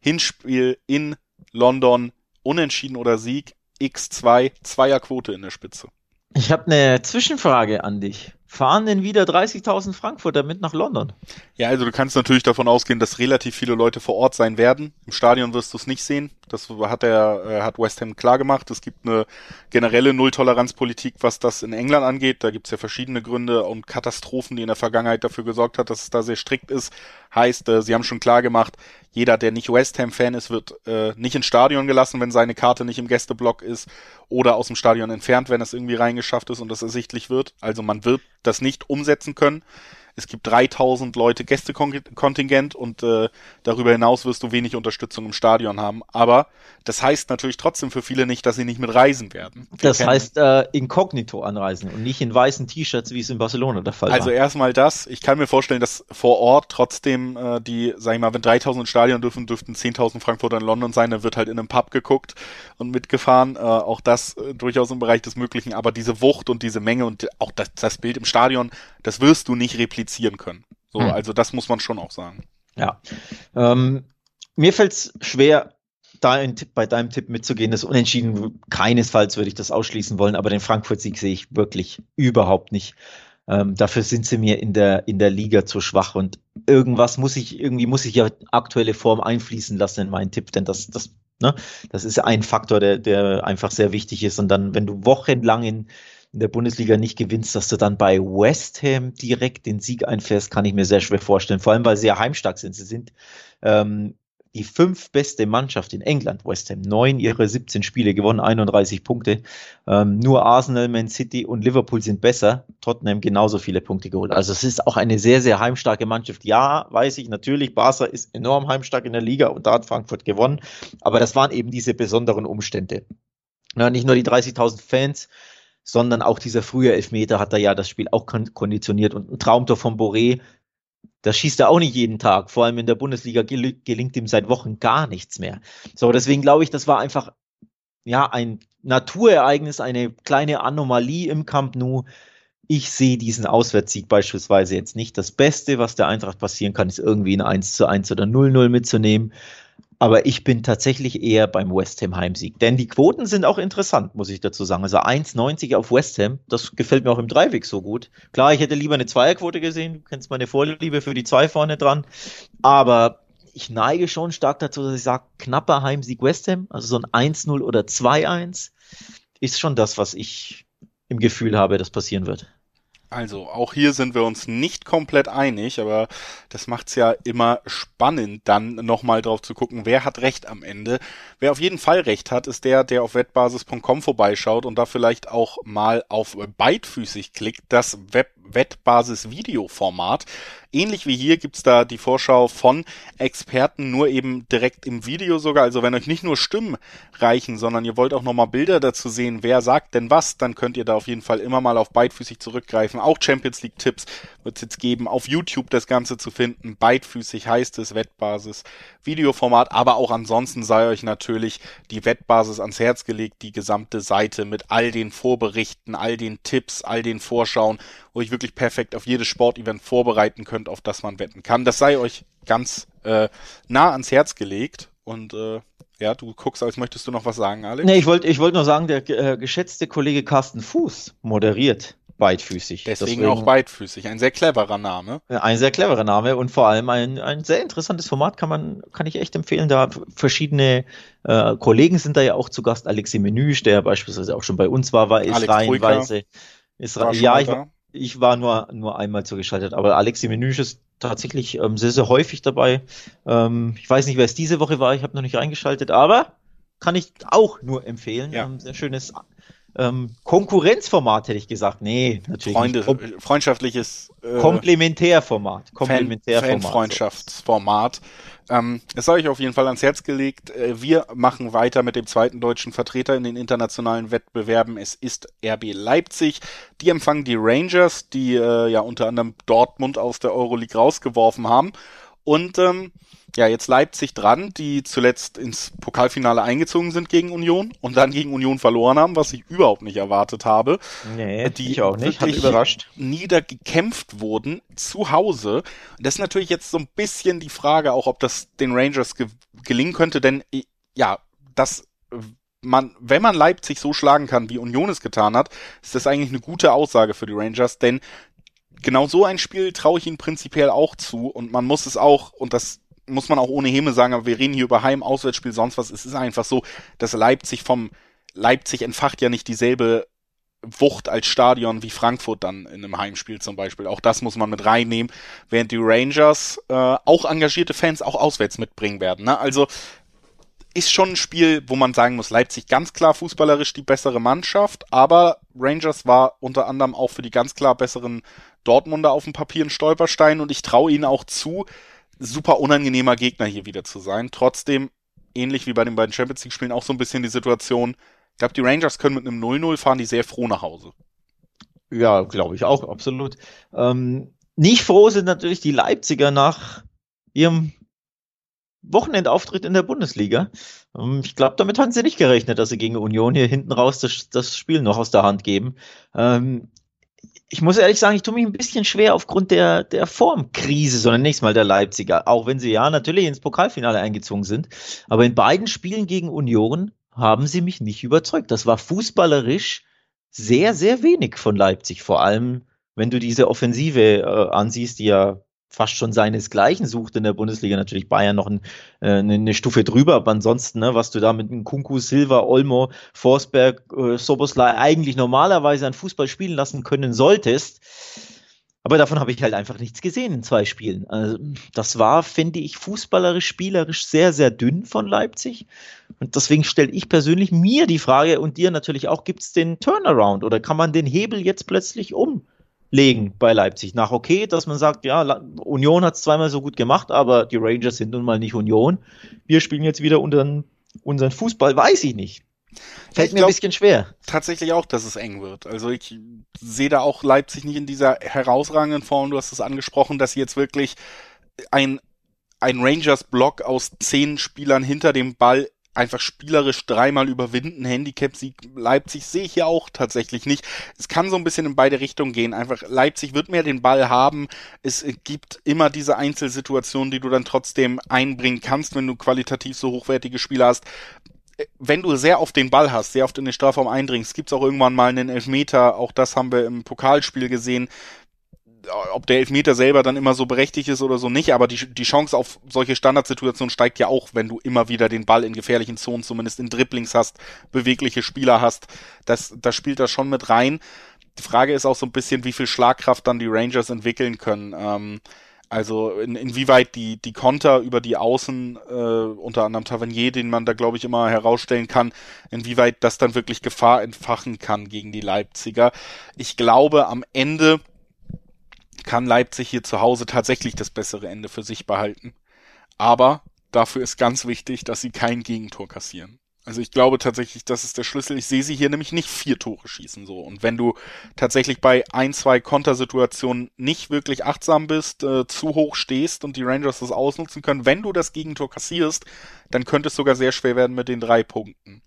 Speaker 1: Hinspiel in London, Unentschieden oder Sieg, X2, Zweierquote in der Spitze.
Speaker 2: Ich habe eine Zwischenfrage an dich. Fahren denn wieder 30.000 Frankfurter mit nach London?
Speaker 1: Ja, also du kannst natürlich davon ausgehen, dass relativ viele Leute vor Ort sein werden. Im Stadion wirst du es nicht sehen. Das hat er, äh, hat West Ham klar gemacht. Es gibt eine generelle Nulltoleranzpolitik, was das in England angeht. Da gibt's ja verschiedene Gründe und Katastrophen, die in der Vergangenheit dafür gesorgt hat, dass es da sehr strikt ist. Heißt, äh, sie haben schon klar gemacht, jeder, der nicht West Ham-Fan ist, wird äh, nicht ins Stadion gelassen, wenn seine Karte nicht im Gästeblock ist oder aus dem Stadion entfernt, wenn es irgendwie reingeschafft ist und das ersichtlich wird. Also man wird das nicht umsetzen können. Es gibt 3000 Leute Gästekontingent und äh, darüber hinaus wirst du wenig Unterstützung im Stadion haben. Aber das heißt natürlich trotzdem für viele nicht, dass sie nicht mit reisen werden.
Speaker 2: Wir das heißt äh, inkognito anreisen und nicht in weißen T-Shirts, wie es in Barcelona der Fall
Speaker 1: also
Speaker 2: war.
Speaker 1: Also erstmal das. Ich kann mir vorstellen, dass vor Ort trotzdem äh, die, sag ich mal, wenn 3000 Stadion dürfen, dürften 10.000 Frankfurter in London sein. Da wird halt in einem Pub geguckt und mitgefahren. Äh, auch das äh, durchaus im Bereich des Möglichen. Aber diese Wucht und diese Menge und auch das, das Bild im Stadion, das wirst du nicht replizieren kommunizieren können. So, hm. also das muss man schon auch sagen.
Speaker 2: Ja. Ähm, mir fällt es schwer, dein Tipp, bei deinem Tipp mitzugehen. Das Unentschieden, keinesfalls würde ich das ausschließen wollen, aber den Frankfurt-Sieg sehe ich wirklich überhaupt nicht. Ähm, dafür sind sie mir in der, in der Liga zu schwach und irgendwas muss ich, irgendwie muss ich ja aktuelle Form einfließen lassen in meinen Tipp, denn das, das, ne, das ist ein Faktor, der, der einfach sehr wichtig ist. Und dann, wenn du wochenlang in in der Bundesliga nicht gewinnst, dass du dann bei West Ham direkt den Sieg einfährst, kann ich mir sehr schwer vorstellen. Vor allem, weil sie ja heimstark sind. Sie sind ähm, die fünf beste Mannschaft in England, West Ham. Neun ihre 17 Spiele gewonnen, 31 Punkte. Ähm, nur Arsenal, Man City und Liverpool sind besser. Tottenham genauso viele Punkte geholt. Also es ist auch eine sehr, sehr heimstarke Mannschaft. Ja, weiß ich natürlich, Barca ist enorm heimstark in der Liga und da hat Frankfurt gewonnen. Aber das waren eben diese besonderen Umstände. Ja, nicht nur die 30.000 Fans, sondern auch dieser frühe Elfmeter hat er ja das Spiel auch konditioniert und ein Traumtor von Boré, das schießt er auch nicht jeden Tag. Vor allem in der Bundesliga gel gelingt ihm seit Wochen gar nichts mehr. So, deswegen glaube ich, das war einfach ja ein Naturereignis, eine kleine Anomalie im Camp Nou. Ich sehe diesen Auswärtssieg beispielsweise jetzt nicht. Das Beste, was der Eintracht passieren kann, ist irgendwie ein 1 zu 1 oder 0-0 mitzunehmen. Aber ich bin tatsächlich eher beim West Ham Heimsieg. Denn die Quoten sind auch interessant, muss ich dazu sagen. Also 1,90 auf West Ham, das gefällt mir auch im Dreiweg so gut. Klar, ich hätte lieber eine Zweierquote gesehen. Du kennst meine Vorliebe für die zwei vorne dran. Aber ich neige schon stark dazu, dass ich sage, knapper Heimsieg West Ham, also so ein 1-0 oder 2-1, ist schon das, was ich im Gefühl habe, dass passieren wird.
Speaker 1: Also, auch hier sind wir uns nicht komplett einig, aber das macht's ja immer spannend, dann nochmal drauf zu gucken, wer hat Recht am Ende. Wer auf jeden Fall Recht hat, ist der, der auf wettbasis.com vorbeischaut und da vielleicht auch mal auf beidfüßig klickt, das Web Wettbasis-Videoformat. Ähnlich wie hier gibt's da die Vorschau von Experten, nur eben direkt im Video sogar. Also wenn euch nicht nur Stimmen reichen, sondern ihr wollt auch nochmal Bilder dazu sehen, wer sagt denn was, dann könnt ihr da auf jeden Fall immer mal auf beidfüßig zurückgreifen. Auch Champions League Tipps wird's jetzt geben. Auf YouTube das Ganze zu finden. Beidfüßig heißt es Wettbasis Videoformat. Aber auch ansonsten sei euch natürlich die Wettbasis ans Herz gelegt. Die gesamte Seite mit all den Vorberichten, all den Tipps, all den Vorschauen, wo ich wirklich perfekt auf jedes Sportevent vorbereiten könnt, auf das man wetten kann. Das sei euch ganz äh, nah ans Herz gelegt und äh, ja, du guckst, als möchtest du noch was sagen, Alex?
Speaker 2: Nee, ich wollte ich wollte nur sagen, der äh, geschätzte Kollege Carsten Fuß moderiert beidfüßig.
Speaker 1: Deswegen, Deswegen, auch beidfüßig. Ein sehr cleverer Name.
Speaker 2: Ein sehr cleverer Name und vor allem ein, ein sehr interessantes Format kann man, kann ich echt empfehlen. Da verschiedene äh, Kollegen sind da ja auch zu Gast. Alexi Menüsch, der beispielsweise auch schon bei uns war, war ist reihenweise. Ist, ja, ich, war, ich war nur, nur einmal zugeschaltet, aber Alexi Menüsch ist tatsächlich ähm, sehr, sehr häufig dabei. Ähm, ich weiß nicht, wer es diese Woche war, ich habe noch nicht reingeschaltet, aber kann ich auch nur empfehlen. Ja. Ähm, sehr schönes ähm, Konkurrenzformat, hätte ich gesagt. Nee, natürlich.
Speaker 1: Freunde, nicht. freundschaftliches
Speaker 2: äh, Komplementärformat.
Speaker 1: Komplementärformat. Fan, Fanfreundschaftsformat. Ähm, es sei euch auf jeden Fall ans Herz gelegt. Äh, wir machen weiter mit dem zweiten deutschen Vertreter in den internationalen Wettbewerben. Es ist RB Leipzig. Die empfangen die Rangers, die äh, ja unter anderem Dortmund aus der Euroleague rausgeworfen haben. Und ähm, ja, jetzt Leipzig dran, die zuletzt ins Pokalfinale eingezogen sind gegen Union und dann gegen Union verloren haben, was ich überhaupt nicht erwartet habe.
Speaker 2: Nee, die ich auch nicht, hat überrascht.
Speaker 1: Niedergekämpft wurden zu Hause. Das ist natürlich jetzt so ein bisschen die Frage auch, ob das den Rangers ge gelingen könnte, denn ja, das man, wenn man Leipzig so schlagen kann, wie Union es getan hat, ist das eigentlich eine gute Aussage für die Rangers, denn genau so ein Spiel traue ich ihnen prinzipiell auch zu und man muss es auch, und das muss man auch ohne Häme sagen, aber wir reden hier über Heim, Auswärtsspiel, sonst was. Es ist einfach so, dass Leipzig vom Leipzig entfacht ja nicht dieselbe Wucht als Stadion wie Frankfurt dann in einem Heimspiel zum Beispiel. Auch das muss man mit reinnehmen, während die Rangers äh, auch engagierte Fans auch auswärts mitbringen werden. Ne? Also ist schon ein Spiel, wo man sagen muss, Leipzig ganz klar fußballerisch die bessere Mannschaft, aber Rangers war unter anderem auch für die ganz klar besseren Dortmunder auf dem Papier ein Stolperstein und ich traue ihnen auch zu, super unangenehmer Gegner hier wieder zu sein. Trotzdem, ähnlich wie bei den beiden Champions League Spielen, auch so ein bisschen die Situation, ich glaube, die Rangers können mit einem 0-0 fahren, die sehr froh nach Hause.
Speaker 2: Ja, glaube ich auch, absolut. Ähm, nicht froh sind natürlich die Leipziger nach ihrem Wochenendauftritt in der Bundesliga. Ähm, ich glaube, damit hatten sie nicht gerechnet, dass sie gegen Union hier hinten raus das, das Spiel noch aus der Hand geben. Ähm, ich muss ehrlich sagen, ich tue mich ein bisschen schwer aufgrund der, der Formkrise, sondern nächstes Mal der Leipziger. Auch wenn sie ja natürlich ins Pokalfinale eingezogen sind. Aber in beiden Spielen gegen Union haben sie mich nicht überzeugt. Das war fußballerisch sehr, sehr wenig von Leipzig. Vor allem, wenn du diese Offensive äh, ansiehst, die ja fast schon seinesgleichen sucht in der Bundesliga. Natürlich Bayern noch ein, äh, eine Stufe drüber, aber ansonsten, ne, was du da mit Kunku, Silva, Olmo, Forsberg, äh, Soboslai eigentlich normalerweise an Fußball spielen lassen können solltest. Aber davon habe ich halt einfach nichts gesehen in zwei Spielen. Also, das war, finde ich, fußballerisch, spielerisch sehr, sehr dünn von Leipzig. Und deswegen stelle ich persönlich mir die Frage und dir natürlich auch, gibt es den Turnaround oder kann man den Hebel jetzt plötzlich umlegen bei Leipzig? Nach okay, dass man sagt, ja, Union hat es zweimal so gut gemacht, aber die Rangers sind nun mal nicht Union. Wir spielen jetzt wieder unseren, unseren Fußball, weiß ich nicht. Fällt ich mir ein bisschen schwer.
Speaker 1: Tatsächlich auch, dass es eng wird. Also ich sehe da auch Leipzig nicht in dieser herausragenden Form. Du hast es angesprochen, dass sie jetzt wirklich ein, ein Rangers-Block aus zehn Spielern hinter dem Ball einfach spielerisch dreimal überwinden. Handicap-Sieg Leipzig sehe ich ja auch tatsächlich nicht. Es kann so ein bisschen in beide Richtungen gehen. Einfach Leipzig wird mehr den Ball haben. Es gibt immer diese Einzelsituationen, die du dann trotzdem einbringen kannst, wenn du qualitativ so hochwertige Spieler hast wenn du sehr oft den Ball hast, sehr oft in den Strafraum eindringst, gibt's auch irgendwann mal einen Elfmeter. Auch das haben wir im Pokalspiel gesehen. Ob der Elfmeter selber dann immer so berechtigt ist oder so nicht, aber die, die Chance auf solche Standardsituationen steigt ja auch, wenn du immer wieder den Ball in gefährlichen Zonen, zumindest in Dribblings hast, bewegliche Spieler hast. Das, das spielt da schon mit rein. Die Frage ist auch so ein bisschen, wie viel Schlagkraft dann die Rangers entwickeln können. Ähm, also in, inwieweit die, die Konter über die Außen, äh, unter anderem Tavernier, den man da glaube ich immer herausstellen kann, inwieweit das dann wirklich Gefahr entfachen kann gegen die Leipziger. Ich glaube, am Ende kann Leipzig hier zu Hause tatsächlich das bessere Ende für sich behalten. Aber dafür ist ganz wichtig, dass sie kein Gegentor kassieren. Also ich glaube tatsächlich, das ist der Schlüssel. Ich sehe sie hier nämlich nicht vier Tore schießen so. Und wenn du tatsächlich bei ein, zwei Kontersituationen nicht wirklich achtsam bist, äh, zu hoch stehst und die Rangers das ausnutzen können, wenn du das Gegentor kassierst, dann könnte es sogar sehr schwer werden mit den drei Punkten.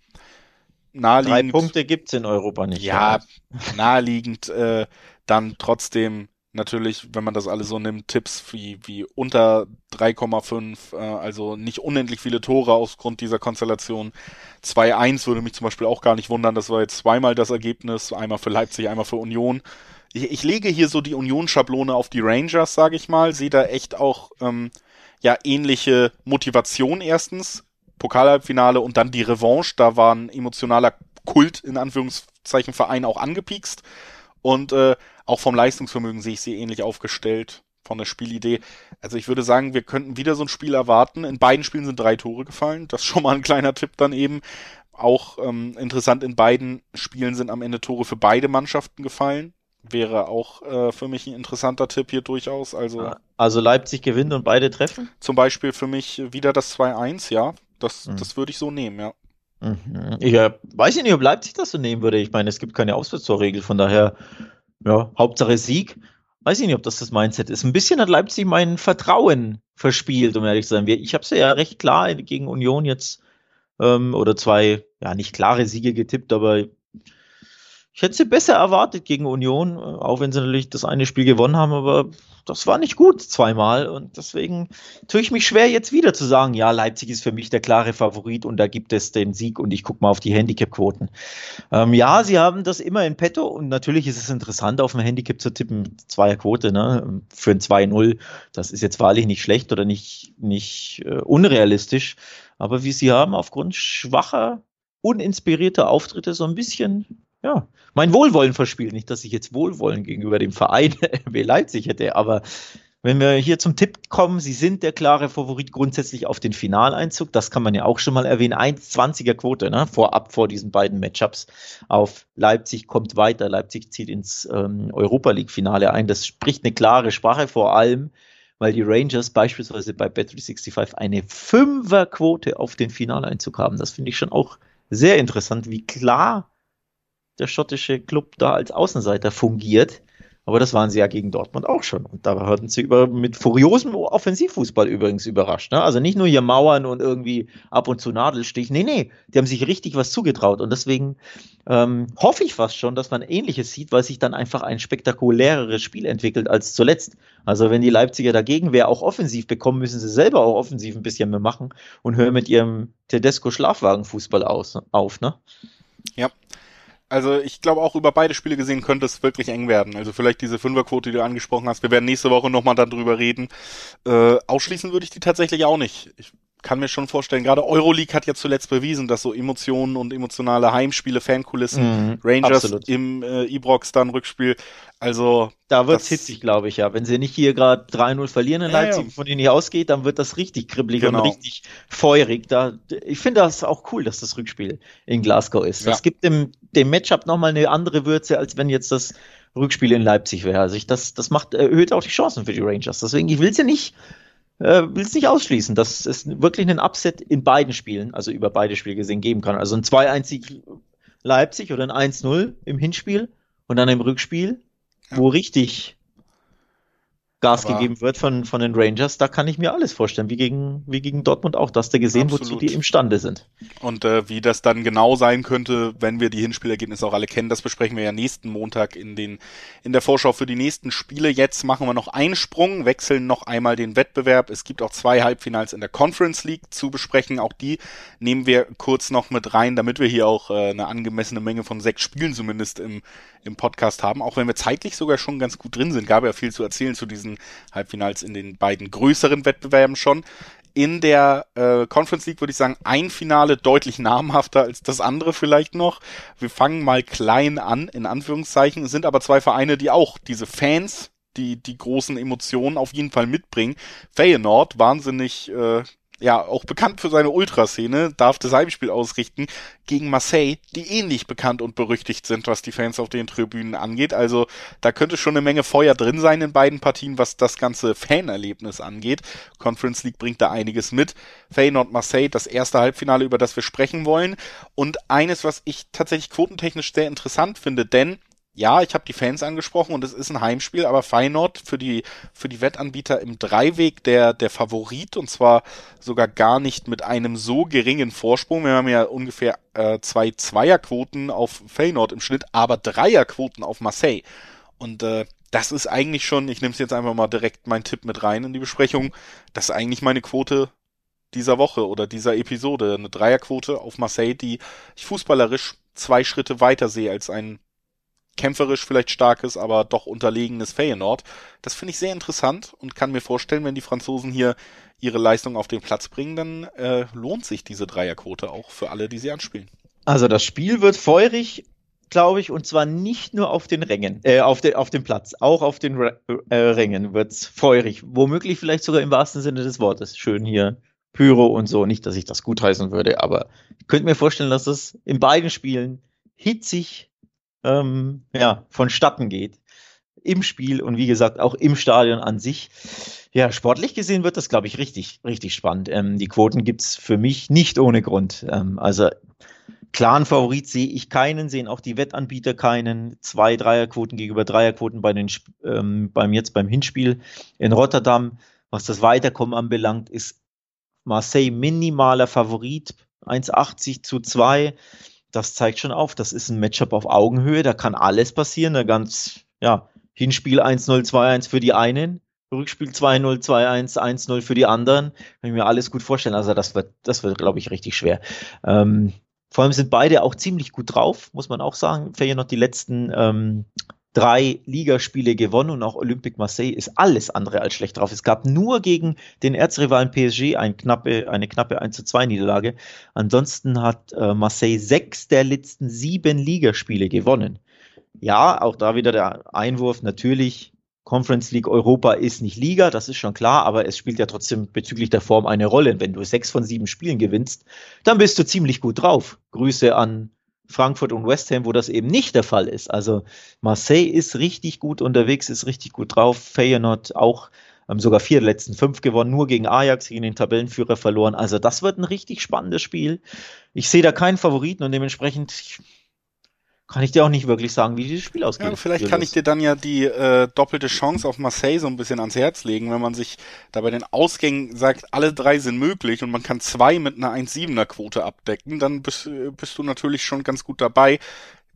Speaker 2: Naheliegend, drei Punkte gibt's in Europa nicht.
Speaker 1: Ja, naheliegend äh, dann trotzdem natürlich, wenn man das alles so nimmt, Tipps wie, wie unter 3,5, äh, also nicht unendlich viele Tore aufgrund dieser Konstellation. 2-1 würde mich zum Beispiel auch gar nicht wundern, das war jetzt zweimal das Ergebnis, einmal für Leipzig, einmal für Union. Ich, ich lege hier so die Union-Schablone auf die Rangers, sage ich mal, sehe da echt auch ähm, ja ähnliche Motivation erstens, Pokalhalbfinale und dann die Revanche, da war ein emotionaler Kult in Anführungszeichen Verein auch angepiekst. Und äh, auch vom Leistungsvermögen sehe ich sie ähnlich aufgestellt von der Spielidee. Also ich würde sagen, wir könnten wieder so ein Spiel erwarten. In beiden Spielen sind drei Tore gefallen. Das ist schon mal ein kleiner Tipp dann eben. Auch ähm, interessant, in beiden Spielen sind am Ende Tore für beide Mannschaften gefallen. Wäre auch äh, für mich ein interessanter Tipp hier durchaus. Also, ah,
Speaker 2: also Leipzig gewinnt und beide treffen?
Speaker 1: Zum Beispiel für mich wieder das 2-1, ja. Das, mhm. das würde ich so nehmen, ja.
Speaker 2: Mhm. Ich äh, weiß nicht, ob Leipzig das so nehmen würde. Ich meine, es gibt keine Auswärtstorregel, von daher, ja, Hauptsache Sieg. Weiß ich nicht, ob das das Mindset ist. Ein bisschen hat Leipzig mein Vertrauen verspielt, um ehrlich zu sein. Ich habe sie ja recht klar gegen Union jetzt ähm, oder zwei, ja, nicht klare Siege getippt, aber ich hätte sie besser erwartet gegen Union, äh, auch wenn sie natürlich das eine Spiel gewonnen haben, aber das war nicht gut zweimal und deswegen tue ich mich schwer jetzt wieder zu sagen, ja, Leipzig ist für mich der klare Favorit und da gibt es den Sieg und ich gucke mal auf die Handicap-Quoten. Ähm, ja, sie haben das immer in petto und natürlich ist es interessant, auf ein Handicap zu tippen, Zweierquote, ne, für ein 2-0, das ist jetzt wahrlich nicht schlecht oder nicht, nicht äh, unrealistisch, aber wie sie haben aufgrund schwacher uninspirierter Auftritte so ein bisschen ja, mein Wohlwollen verspielt. Nicht, dass ich jetzt Wohlwollen gegenüber dem Verein wie Leipzig hätte, aber wenn wir hier zum Tipp kommen, sie sind der klare Favorit grundsätzlich auf den Finaleinzug. Das kann man ja auch schon mal erwähnen. 1,20er Quote, ne? Vorab vor diesen beiden Matchups auf Leipzig kommt weiter. Leipzig zieht ins ähm, Europa League-Finale ein. Das spricht eine klare Sprache, vor allem, weil die Rangers beispielsweise bei Bet365 eine Fünferquote auf den Finaleinzug haben. Das finde ich schon auch sehr interessant, wie klar der schottische Club da als Außenseiter fungiert. Aber das waren sie ja gegen Dortmund auch schon. Und da hatten sie über, mit furiosem Offensivfußball übrigens überrascht. Ne? Also nicht nur hier Mauern und irgendwie ab und zu Nadelstich. Nee, nee, die haben sich richtig was zugetraut. Und deswegen ähm, hoffe ich fast schon, dass man Ähnliches sieht, weil sich dann einfach ein spektakuläreres Spiel entwickelt als zuletzt. Also wenn die Leipziger dagegen wäre, auch offensiv bekommen, müssen sie selber auch offensiv ein bisschen mehr machen und hören mit ihrem Tedesco-Schlafwagenfußball auf. Ne?
Speaker 1: Ja, also ich glaube auch über beide Spiele gesehen könnte es wirklich eng werden. Also vielleicht diese Fünferquote, die du angesprochen hast. Wir werden nächste Woche nochmal darüber reden. Äh, ausschließen würde ich die tatsächlich auch nicht. Ich kann mir schon vorstellen, gerade Euroleague hat ja zuletzt bewiesen, dass so Emotionen und emotionale Heimspiele, Fankulissen, mhm, Rangers absolut. im äh, Ibrox dann Rückspiel, also
Speaker 2: da wird's hitzig, glaube ich, ja. Wenn sie nicht hier gerade 3-0 verlieren in Leipzig, ja. von denen nicht ausgeht, dann wird das richtig kribbelig genau. und richtig feurig. Da, ich finde das auch cool, dass das Rückspiel in Glasgow ist. Ja. Das gibt dem, dem Matchup nochmal eine andere Würze, als wenn jetzt das Rückspiel in Leipzig wäre. Also ich, das, das macht, erhöht auch die Chancen für die Rangers. Deswegen, ich will sie nicht äh, will es nicht ausschließen, dass es wirklich einen Upset in beiden Spielen, also über beide Spiele gesehen, geben kann. Also ein 2-1 Leipzig oder ein 1-0 im Hinspiel und dann im Rückspiel, ja. wo richtig Gas Aber gegeben wird von, von den Rangers, da kann ich mir alles vorstellen, wie gegen, wie gegen Dortmund auch, dass der gesehen, absolut. wozu die imstande sind.
Speaker 1: Und äh, wie das dann genau sein könnte, wenn wir die Hinspielergebnisse auch alle kennen, das besprechen wir ja nächsten Montag in den in der Vorschau für die nächsten Spiele. Jetzt machen wir noch einen Sprung, wechseln noch einmal den Wettbewerb. Es gibt auch zwei Halbfinals in der Conference League zu besprechen. Auch die nehmen wir kurz noch mit rein, damit wir hier auch äh, eine angemessene Menge von sechs Spielen zumindest im, im Podcast haben. Auch wenn wir zeitlich sogar schon ganz gut drin sind, gab ja viel zu erzählen zu diesen Halbfinals in den beiden größeren Wettbewerben schon. In der äh, Conference League würde ich sagen, ein Finale deutlich namhafter als das andere vielleicht noch. Wir fangen mal klein an, in Anführungszeichen, es sind aber zwei Vereine, die auch diese Fans, die die großen Emotionen auf jeden Fall mitbringen. Feyenoord, wahnsinnig äh, ja auch bekannt für seine Ultraszene, darf das Heimspiel ausrichten gegen Marseille, die ähnlich bekannt und berüchtigt sind, was die Fans auf den Tribünen angeht. Also da könnte schon eine Menge Feuer drin sein in beiden Partien, was das ganze Fanerlebnis angeht. Conference League bringt da einiges mit. Feyenoord Marseille, das erste Halbfinale, über das wir sprechen wollen. Und eines, was ich tatsächlich quotentechnisch sehr interessant finde, denn ja, ich habe die Fans angesprochen und es ist ein Heimspiel, aber Feyenoord für die für die Wettanbieter im Dreiweg der der Favorit und zwar sogar gar nicht mit einem so geringen Vorsprung. Wir haben ja ungefähr äh, zwei Zweierquoten auf Feyenoord im Schnitt, aber Dreierquoten auf Marseille. Und äh, das ist eigentlich schon, ich nehme es jetzt einfach mal direkt meinen Tipp mit rein in die Besprechung, das ist eigentlich meine Quote dieser Woche oder dieser Episode. Eine Dreierquote auf Marseille, die ich fußballerisch zwei Schritte weiter sehe als ein kämpferisch vielleicht starkes, aber doch unterlegenes Feyenoord. Das finde ich sehr interessant und kann mir vorstellen, wenn die Franzosen hier ihre Leistung auf den Platz bringen, dann äh, lohnt sich diese Dreierquote auch für alle, die sie anspielen.
Speaker 2: Also das Spiel wird feurig, glaube ich, und zwar nicht nur auf den Rängen, äh, auf, de, auf dem Platz, auch auf den äh, Rängen wird's feurig. Womöglich vielleicht sogar im wahrsten Sinne des Wortes. Schön hier Pyro und so. Nicht, dass ich das gutheißen würde, aber ich könnte mir vorstellen, dass es in beiden Spielen hitzig ähm, ja, vonstatten geht im Spiel und wie gesagt auch im Stadion an sich. Ja, sportlich gesehen wird das, glaube ich, richtig, richtig spannend. Ähm, die Quoten gibt's für mich nicht ohne Grund. Ähm, also klaren Favorit sehe ich keinen, sehen auch die Wettanbieter keinen. Zwei Dreierquoten gegenüber Dreierquoten bei den, ähm, beim jetzt beim Hinspiel in Rotterdam. Was das Weiterkommen anbelangt, ist Marseille minimaler Favorit, 1,80 zu 2. das zeigt schon auf, das ist ein Matchup auf Augenhöhe, da kann alles passieren, da ganz, ja, Hinspiel 1-0, 2-1 für die einen, Rückspiel 2-0, 2-1, 1-0 für die anderen. Kann ich mir alles gut vorstellen. Also das wird, das wird, glaube ich, richtig schwer. Ähm, vor allem sind beide auch ziemlich gut drauf, muss man auch sagen. noch die letzten ähm, drei Ligaspiele gewonnen und auch Olympique Marseille ist alles andere als schlecht drauf. Es gab nur gegen den Erzrivalen PSG ein knappe, eine knappe 1 zu 2 Niederlage. Ansonsten hat äh, Marseille sechs der letzten sieben Ligaspiele gewonnen. Ja, auch da wieder der Einwurf. Natürlich Conference League Europa ist nicht Liga, das ist schon klar, aber es spielt ja trotzdem bezüglich der Form eine Rolle. Wenn du sechs von sieben Spielen gewinnst, dann bist du ziemlich gut drauf. Grüße an Frankfurt und West Ham, wo das eben nicht der Fall ist. Also Marseille ist richtig gut unterwegs, ist richtig gut drauf. Feyenoord auch haben sogar vier der letzten fünf gewonnen, nur gegen Ajax, gegen den Tabellenführer verloren. Also das wird ein richtig spannendes Spiel. Ich sehe da keinen Favoriten und dementsprechend kann ich dir auch nicht wirklich sagen, wie dieses Spiel ausgeht. Ja,
Speaker 1: vielleicht kann ich dir dann ja die äh, doppelte Chance auf Marseille so ein bisschen ans Herz legen, wenn man sich da bei den Ausgängen sagt, alle drei sind möglich und man kann zwei mit einer 1,7er Quote abdecken, dann bist, äh, bist du natürlich schon ganz gut dabei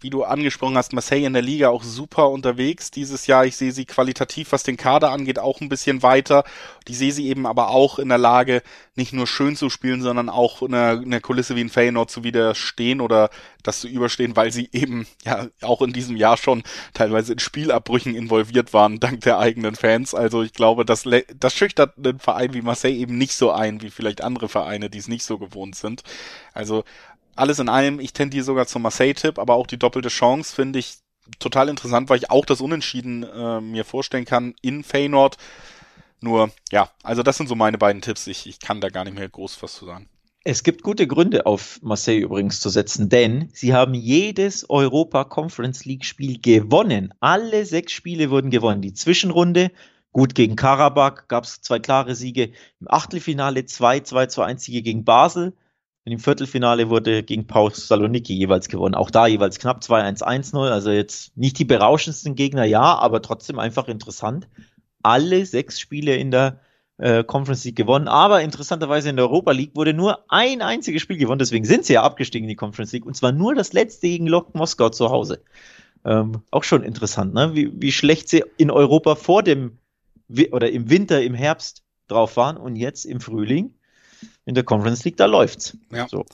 Speaker 1: wie du angesprochen hast, Marseille in der Liga auch super unterwegs dieses Jahr. Ich sehe sie qualitativ, was den Kader angeht, auch ein bisschen weiter. Ich sehe sie eben aber auch in der Lage, nicht nur schön zu spielen, sondern auch in einer, in einer Kulisse wie in Feyenoord zu widerstehen oder das zu überstehen, weil sie eben ja auch in diesem Jahr schon teilweise in Spielabbrüchen involviert waren, dank der eigenen Fans. Also ich glaube, das, das schüchtert einen Verein wie Marseille eben nicht so ein, wie vielleicht andere Vereine, die es nicht so gewohnt sind. Also alles in allem, ich tendiere sogar zum Marseille-Tipp, aber auch die doppelte Chance finde ich total interessant, weil ich auch das Unentschieden äh, mir vorstellen kann in Feyenoord. Nur, ja, also das sind so meine beiden Tipps. Ich, ich kann da gar nicht mehr groß was zu sagen.
Speaker 2: Es gibt gute Gründe auf Marseille übrigens zu setzen, denn sie haben jedes Europa Conference League Spiel gewonnen. Alle sechs Spiele wurden gewonnen. Die Zwischenrunde, gut gegen Karabakh, gab es zwei klare Siege. Im Achtelfinale 2, 2 zu 1 Siege gegen Basel. Und im Viertelfinale wurde gegen Paus Saloniki jeweils gewonnen. Auch da jeweils knapp 2-1-1-0. Also jetzt nicht die berauschendsten Gegner, ja, aber trotzdem einfach interessant. Alle sechs Spiele in der äh, Conference League gewonnen. Aber interessanterweise in der Europa League wurde nur ein einziges Spiel gewonnen. Deswegen sind sie ja abgestiegen in die Conference League. Und zwar nur das letzte gegen Lok Moskau zu Hause. Ähm, auch schon interessant, ne? wie, wie schlecht sie in Europa vor dem oder im Winter, im Herbst drauf waren und jetzt im Frühling in der Conference League, da läuft's.
Speaker 1: Ja. So.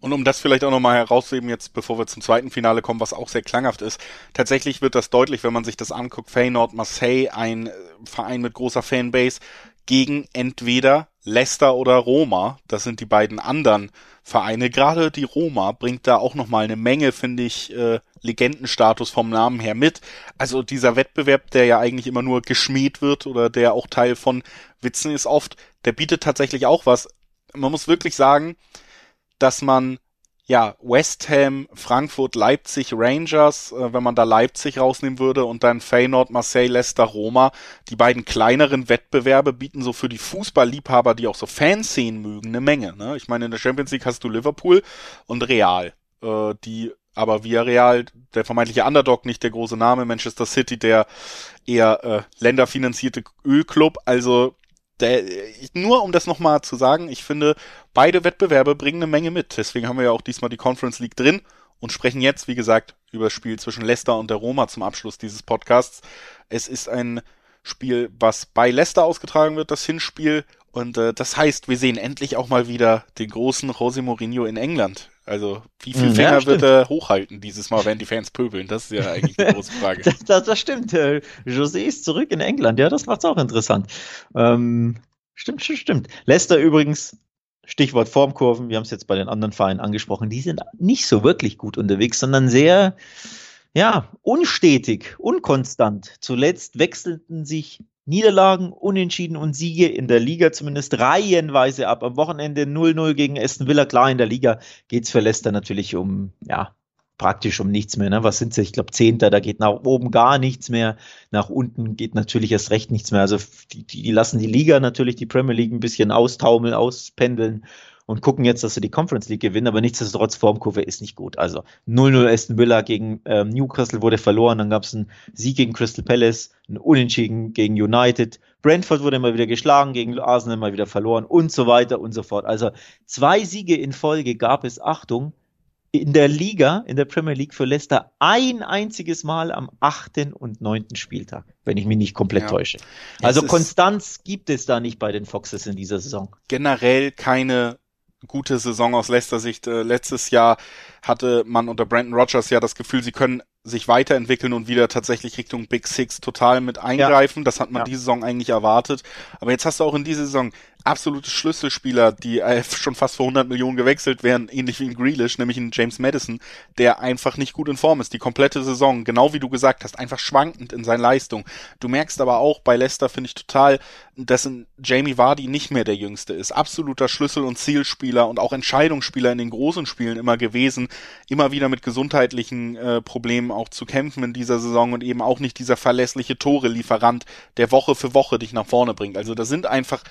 Speaker 1: Und um das vielleicht auch nochmal herauszuheben, jetzt bevor wir zum zweiten Finale kommen, was auch sehr klanghaft ist, tatsächlich wird das deutlich, wenn man sich das anguckt, Feyenoord, Marseille, ein äh, Verein mit großer Fanbase, gegen entweder Leicester oder Roma. Das sind die beiden anderen Vereine. Gerade die Roma bringt da auch nochmal eine Menge, finde ich, äh, Legendenstatus vom Namen her mit. Also dieser Wettbewerb, der ja eigentlich immer nur geschmäht wird oder der auch Teil von Witzen ist oft, der bietet tatsächlich auch was man muss wirklich sagen, dass man ja, West Ham, Frankfurt, Leipzig, Rangers, äh, wenn man da Leipzig rausnehmen würde und dann Feyenoord, Marseille, Leicester, Roma, die beiden kleineren Wettbewerbe bieten so für die Fußballliebhaber, die auch so Fanszenen mögen, eine Menge. Ne? Ich meine, in der Champions League hast du Liverpool und Real, äh, die aber via Real, der vermeintliche Underdog, nicht der große Name, Manchester City, der eher äh, länderfinanzierte Ölclub, also der, nur um das nochmal zu sagen, ich finde, beide Wettbewerbe bringen eine Menge mit. Deswegen haben wir ja auch diesmal die Conference League drin und sprechen jetzt, wie gesagt, über das Spiel zwischen Leicester und der Roma zum Abschluss dieses Podcasts. Es ist ein Spiel, was bei Leicester ausgetragen wird, das Hinspiel. Und äh, das heißt, wir sehen endlich auch mal wieder den großen José Mourinho in England. Also, wie viel Finger ja, wird er hochhalten dieses Mal, wenn die Fans pöbeln? Das ist ja eigentlich die große Frage.
Speaker 2: das, das, das, stimmt. Äh, José ist zurück in England. Ja, das macht's auch interessant. Ähm, stimmt, stimmt, stimmt. Leicester übrigens, Stichwort Formkurven, wir haben es jetzt bei den anderen Vereinen angesprochen, die sind nicht so wirklich gut unterwegs, sondern sehr, ja, unstetig, unkonstant. Zuletzt wechselten sich Niederlagen, Unentschieden und Siege in der Liga zumindest reihenweise ab. Am Wochenende 0-0 gegen Aston Villa. Klar, in der Liga geht es für Leicester natürlich um, ja, praktisch um nichts mehr. Ne? Was sind sie? Ich glaube, Zehnter, da geht nach oben gar nichts mehr. Nach unten geht natürlich erst recht nichts mehr. Also die, die lassen die Liga natürlich, die Premier League ein bisschen austaumeln, auspendeln und gucken jetzt, dass sie die Conference League gewinnen, aber nichtsdestotrotz Formkurve ist nicht gut. Also 0-0 Aston Villa gegen ähm, Newcastle wurde verloren, dann gab es einen Sieg gegen Crystal Palace, ein Unentschieden gegen United, Brentford wurde mal wieder geschlagen, gegen Arsenal mal wieder verloren und so weiter und so fort. Also zwei Siege in Folge gab es, Achtung, in der Liga, in der Premier League für Leicester ein einziges Mal am achten und neunten Spieltag, wenn ich mich nicht komplett ja. täusche. Also Konstanz gibt es da nicht bei den Foxes in dieser Saison.
Speaker 1: Generell keine gute Saison aus Leicester Sicht. Äh, letztes Jahr hatte man unter Brandon Rogers ja das Gefühl, sie können sich weiterentwickeln und wieder tatsächlich Richtung Big Six total mit eingreifen. Ja. Das hat man ja. diese Saison eigentlich erwartet. Aber jetzt hast du auch in dieser Saison absolute Schlüsselspieler, die äh, schon fast vor 100 Millionen gewechselt werden, ähnlich wie in Grealish, nämlich in James Madison, der einfach nicht gut in Form ist, die komplette Saison, genau wie du gesagt hast, einfach schwankend in seiner Leistung. Du merkst aber auch bei Leicester, finde ich total, dass in Jamie Vardy nicht mehr der Jüngste ist. Absoluter Schlüssel- und Zielspieler und auch Entscheidungsspieler in den großen Spielen immer gewesen, immer wieder mit gesundheitlichen äh, Problemen auch zu kämpfen in dieser Saison und eben auch nicht dieser verlässliche Tore-Lieferant, der Woche für Woche dich nach vorne bringt. Also da sind einfach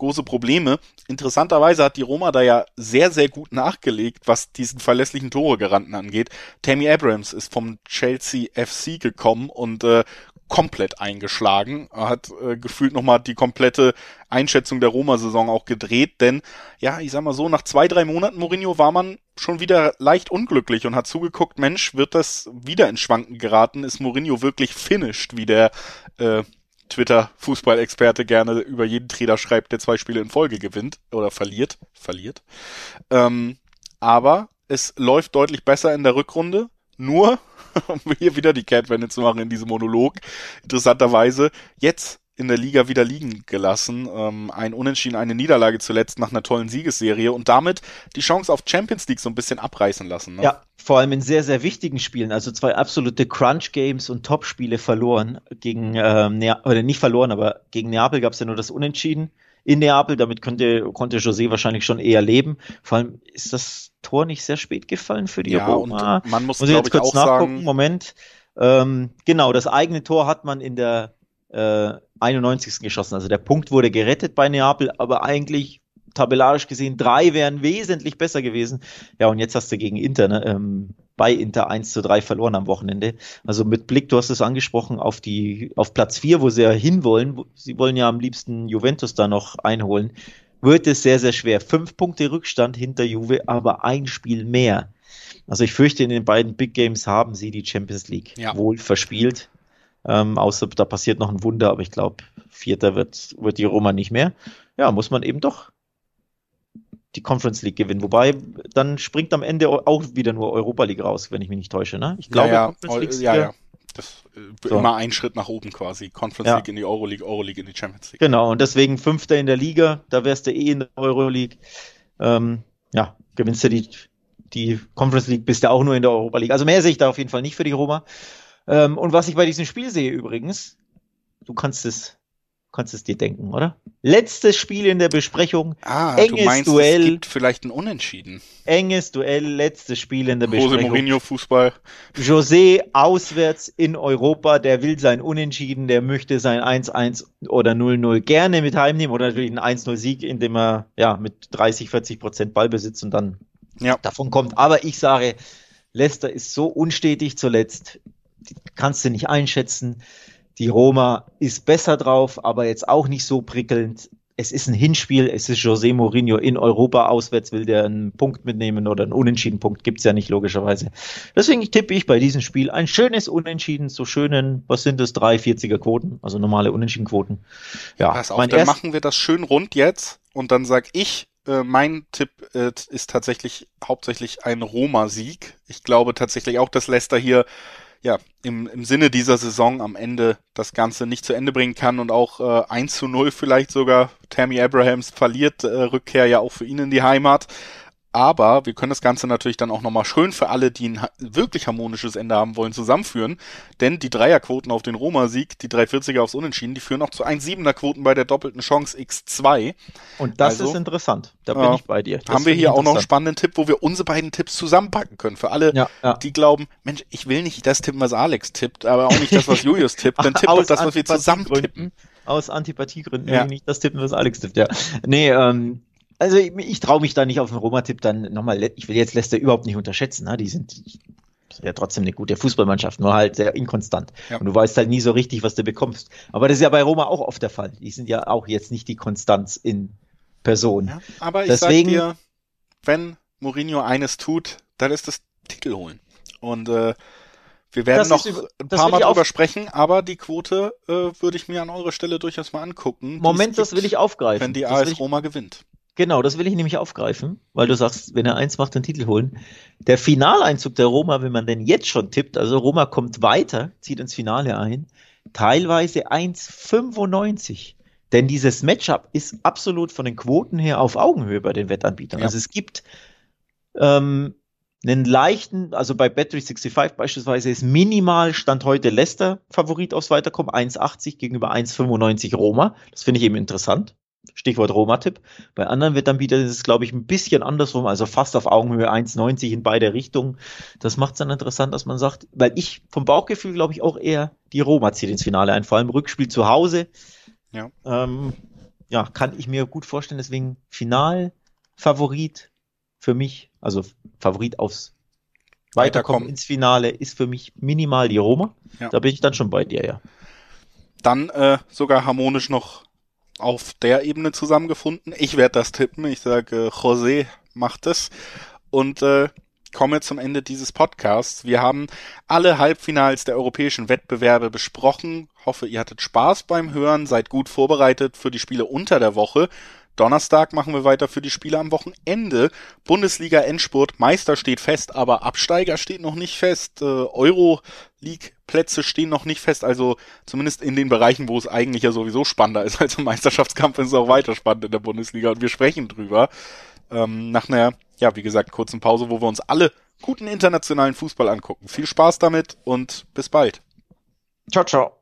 Speaker 1: große Probleme. Interessanterweise hat die Roma da ja sehr, sehr gut nachgelegt, was diesen verlässlichen Tore-Garanten angeht. Tammy Abrams ist vom Chelsea FC gekommen und äh, komplett eingeschlagen. Hat äh, gefühlt nochmal die komplette Einschätzung der Roma-Saison auch gedreht, denn ja, ich sag mal so, nach zwei, drei Monaten Mourinho war man schon wieder leicht unglücklich und hat zugeguckt, Mensch, wird das wieder ins Schwanken geraten? Ist Mourinho wirklich finished, wie der äh, Twitter-Fußballexperte gerne über jeden Trainer schreibt, der zwei Spiele in Folge gewinnt oder verliert. Verliert. Ähm, aber es läuft deutlich besser in der Rückrunde. Nur, um hier wieder die Catwende zu machen in diesem Monolog, interessanterweise, jetzt in der Liga wieder liegen gelassen. Ähm, ein Unentschieden, eine Niederlage zuletzt nach einer tollen Siegesserie und damit die Chance auf Champions League so ein bisschen abreißen lassen.
Speaker 2: Ne? Ja, vor allem in sehr, sehr wichtigen Spielen. Also zwei absolute Crunch-Games und Top-Spiele verloren gegen, ähm, ne oder nicht verloren, aber gegen Neapel gab es ja nur das Unentschieden in Neapel. Damit konnte, konnte José wahrscheinlich schon eher leben. Vor allem ist das Tor nicht sehr spät gefallen für die
Speaker 1: ja, Roma. Man muss, muss
Speaker 2: ich jetzt kurz nachgucken. Sagen, Moment. Ähm, genau, das eigene Tor hat man in der äh, 91. geschossen. Also der Punkt wurde gerettet bei Neapel, aber eigentlich tabellarisch gesehen drei wären wesentlich besser gewesen. Ja, und jetzt hast du gegen Inter, ne, ähm, bei Inter 1 zu 3 verloren am Wochenende. Also mit Blick, du hast es angesprochen, auf die, auf Platz 4, wo sie ja hinwollen. Sie wollen ja am liebsten Juventus da noch einholen. Wird es sehr, sehr schwer. Fünf Punkte Rückstand hinter Juve, aber ein Spiel mehr. Also ich fürchte, in den beiden Big Games haben sie die Champions League ja. wohl verspielt. Ähm, außer da passiert noch ein Wunder, aber ich glaube, Vierter wird, wird die Roma nicht mehr. Ja, muss man eben doch die Conference League gewinnen. Wobei, dann springt am Ende auch wieder nur Europa League raus, wenn ich mich nicht täusche. Ne?
Speaker 1: Ich glaube, ja, ja, League ja, ja. Das äh, so. immer ein Schritt nach oben quasi. Conference ja. League in die Euroleague, Euroleague in die Champions League.
Speaker 2: Genau, und deswegen Fünfter in der Liga, da wärst du eh in der Euroleague. Ähm, ja, gewinnst du die, die Conference League, bist du auch nur in der Europa League. Also mehr sehe ich da auf jeden Fall nicht für die Roma. Ähm, und was ich bei diesem Spiel sehe übrigens, du kannst es, kannst es dir denken, oder? Letztes Spiel in der Besprechung.
Speaker 1: Ah, enges du meinst, Duell. Es gibt vielleicht ein Unentschieden.
Speaker 2: Enges Duell, letztes Spiel in der Jose Besprechung.
Speaker 1: Jose Mourinho Fußball.
Speaker 2: José auswärts in Europa, der will sein Unentschieden, der möchte sein 1-1 oder 0-0 gerne mit heimnehmen oder natürlich einen 1-0 Sieg, indem er ja mit 30, 40 Prozent Ballbesitz und dann ja. davon kommt. Aber ich sage, Leicester ist so unstetig zuletzt kannst du nicht einschätzen. Die Roma ist besser drauf, aber jetzt auch nicht so prickelnd. Es ist ein Hinspiel, es ist José Mourinho in Europa auswärts, will der einen Punkt mitnehmen oder einen unentschieden Punkt, gibt's ja nicht logischerweise. Deswegen tippe ich bei diesem Spiel ein schönes Unentschieden, so schönen, was sind das, drei 40er Quoten, also normale Unentschiedenquoten.
Speaker 1: Ja, Pass auf, dann machen wir das schön rund jetzt und dann sag ich, äh, mein Tipp äh, ist tatsächlich hauptsächlich ein Roma-Sieg. Ich glaube tatsächlich auch, dass Leicester hier ja, im, im Sinne dieser Saison am Ende das Ganze nicht zu Ende bringen kann und auch äh, 1 zu 0 vielleicht sogar Tammy Abrahams verliert, äh, Rückkehr ja auch für ihn in die Heimat. Aber wir können das Ganze natürlich dann auch nochmal schön für alle, die ein wirklich harmonisches Ende haben wollen, zusammenführen. Denn die Dreierquoten auf den Roma-Sieg, die 340er aufs Unentschieden, die führen auch zu 1,7er-Quoten bei der doppelten Chance X2.
Speaker 2: Und das also, ist interessant. Da bin äh, ich bei dir.
Speaker 1: Das haben wir hier auch noch einen spannenden Tipp, wo wir unsere beiden Tipps zusammenpacken können. Für alle, ja, ja. die glauben, Mensch, ich will nicht das tippen, was Alex tippt, aber auch nicht das, was Julius tippt. Dann tippt doch das, was wir zusammen tippen.
Speaker 2: Aus Antipathiegründen ja. nicht das tippen, was Alex tippt, ja. Nee, ähm, also ich, ich traue mich da nicht auf den Roma-Tipp dann nochmal, ich will jetzt Leicester überhaupt nicht unterschätzen, ne? die sind ja trotzdem eine gute Fußballmannschaft, nur halt sehr inkonstant. Ja. Und du weißt halt nie so richtig, was du bekommst. Aber das ist ja bei Roma auch oft der Fall. Die sind ja auch jetzt nicht die Konstanz in Person. Ja,
Speaker 1: aber ich Deswegen, sag dir, wenn Mourinho eines tut, das ist das Titel holen. Und äh, wir werden noch ist, ein paar Mal drüber sprechen, aber die Quote äh, würde ich mir an eurer Stelle durchaus mal angucken.
Speaker 2: Moment, das will ich aufgreifen.
Speaker 1: Wenn die
Speaker 2: das
Speaker 1: AS Roma gewinnt.
Speaker 2: Genau, das will ich nämlich aufgreifen, weil du sagst, wenn er eins macht, den Titel holen. Der Finaleinzug der Roma, wenn man denn jetzt schon tippt, also Roma kommt weiter, zieht ins Finale ein, teilweise 1,95. Denn dieses Matchup ist absolut von den Quoten her auf Augenhöhe bei den Wettanbietern. Ja. Also es gibt ähm, einen leichten, also bei Battery 65 beispielsweise ist minimal Stand heute Leicester Favorit aufs Weiterkommen, 1,80 gegenüber 1,95 Roma. Das finde ich eben interessant. Stichwort Roma-Tipp. Bei anderen Wettanbietern ist es, glaube ich, ein bisschen andersrum, also fast auf Augenhöhe 1,90 in beide Richtungen. Das macht es dann interessant, dass man sagt, weil ich vom Bauchgefühl glaube ich auch eher die Roma zieht ins Finale ein, vor allem Rückspiel zu Hause. Ja. Ähm, ja, kann ich mir gut vorstellen, deswegen Finalfavorit für mich, also Favorit aufs Weiterkommen ins Finale ist für mich minimal die Roma. Ja. Da bin ich dann schon bei dir, ja.
Speaker 1: Dann äh, sogar harmonisch noch auf der Ebene zusammengefunden. Ich werde das tippen. Ich sage, äh, José macht es. Und äh, komme zum Ende dieses Podcasts. Wir haben alle Halbfinals der europäischen Wettbewerbe besprochen. Hoffe, ihr hattet Spaß beim Hören, seid gut vorbereitet für die Spiele unter der Woche. Donnerstag machen wir weiter für die Spiele am Wochenende. Bundesliga Endspurt, Meister steht fest, aber Absteiger steht noch nicht fest. Äh, Euro League Plätze stehen noch nicht fest, also zumindest in den Bereichen, wo es eigentlich ja sowieso spannender ist als im Meisterschaftskampf, ist es auch weiter spannend in der Bundesliga und wir sprechen drüber. Ähm, nach einer, ja, wie gesagt, kurzen Pause, wo wir uns alle guten internationalen Fußball angucken. Viel Spaß damit und bis bald.
Speaker 2: Ciao, ciao.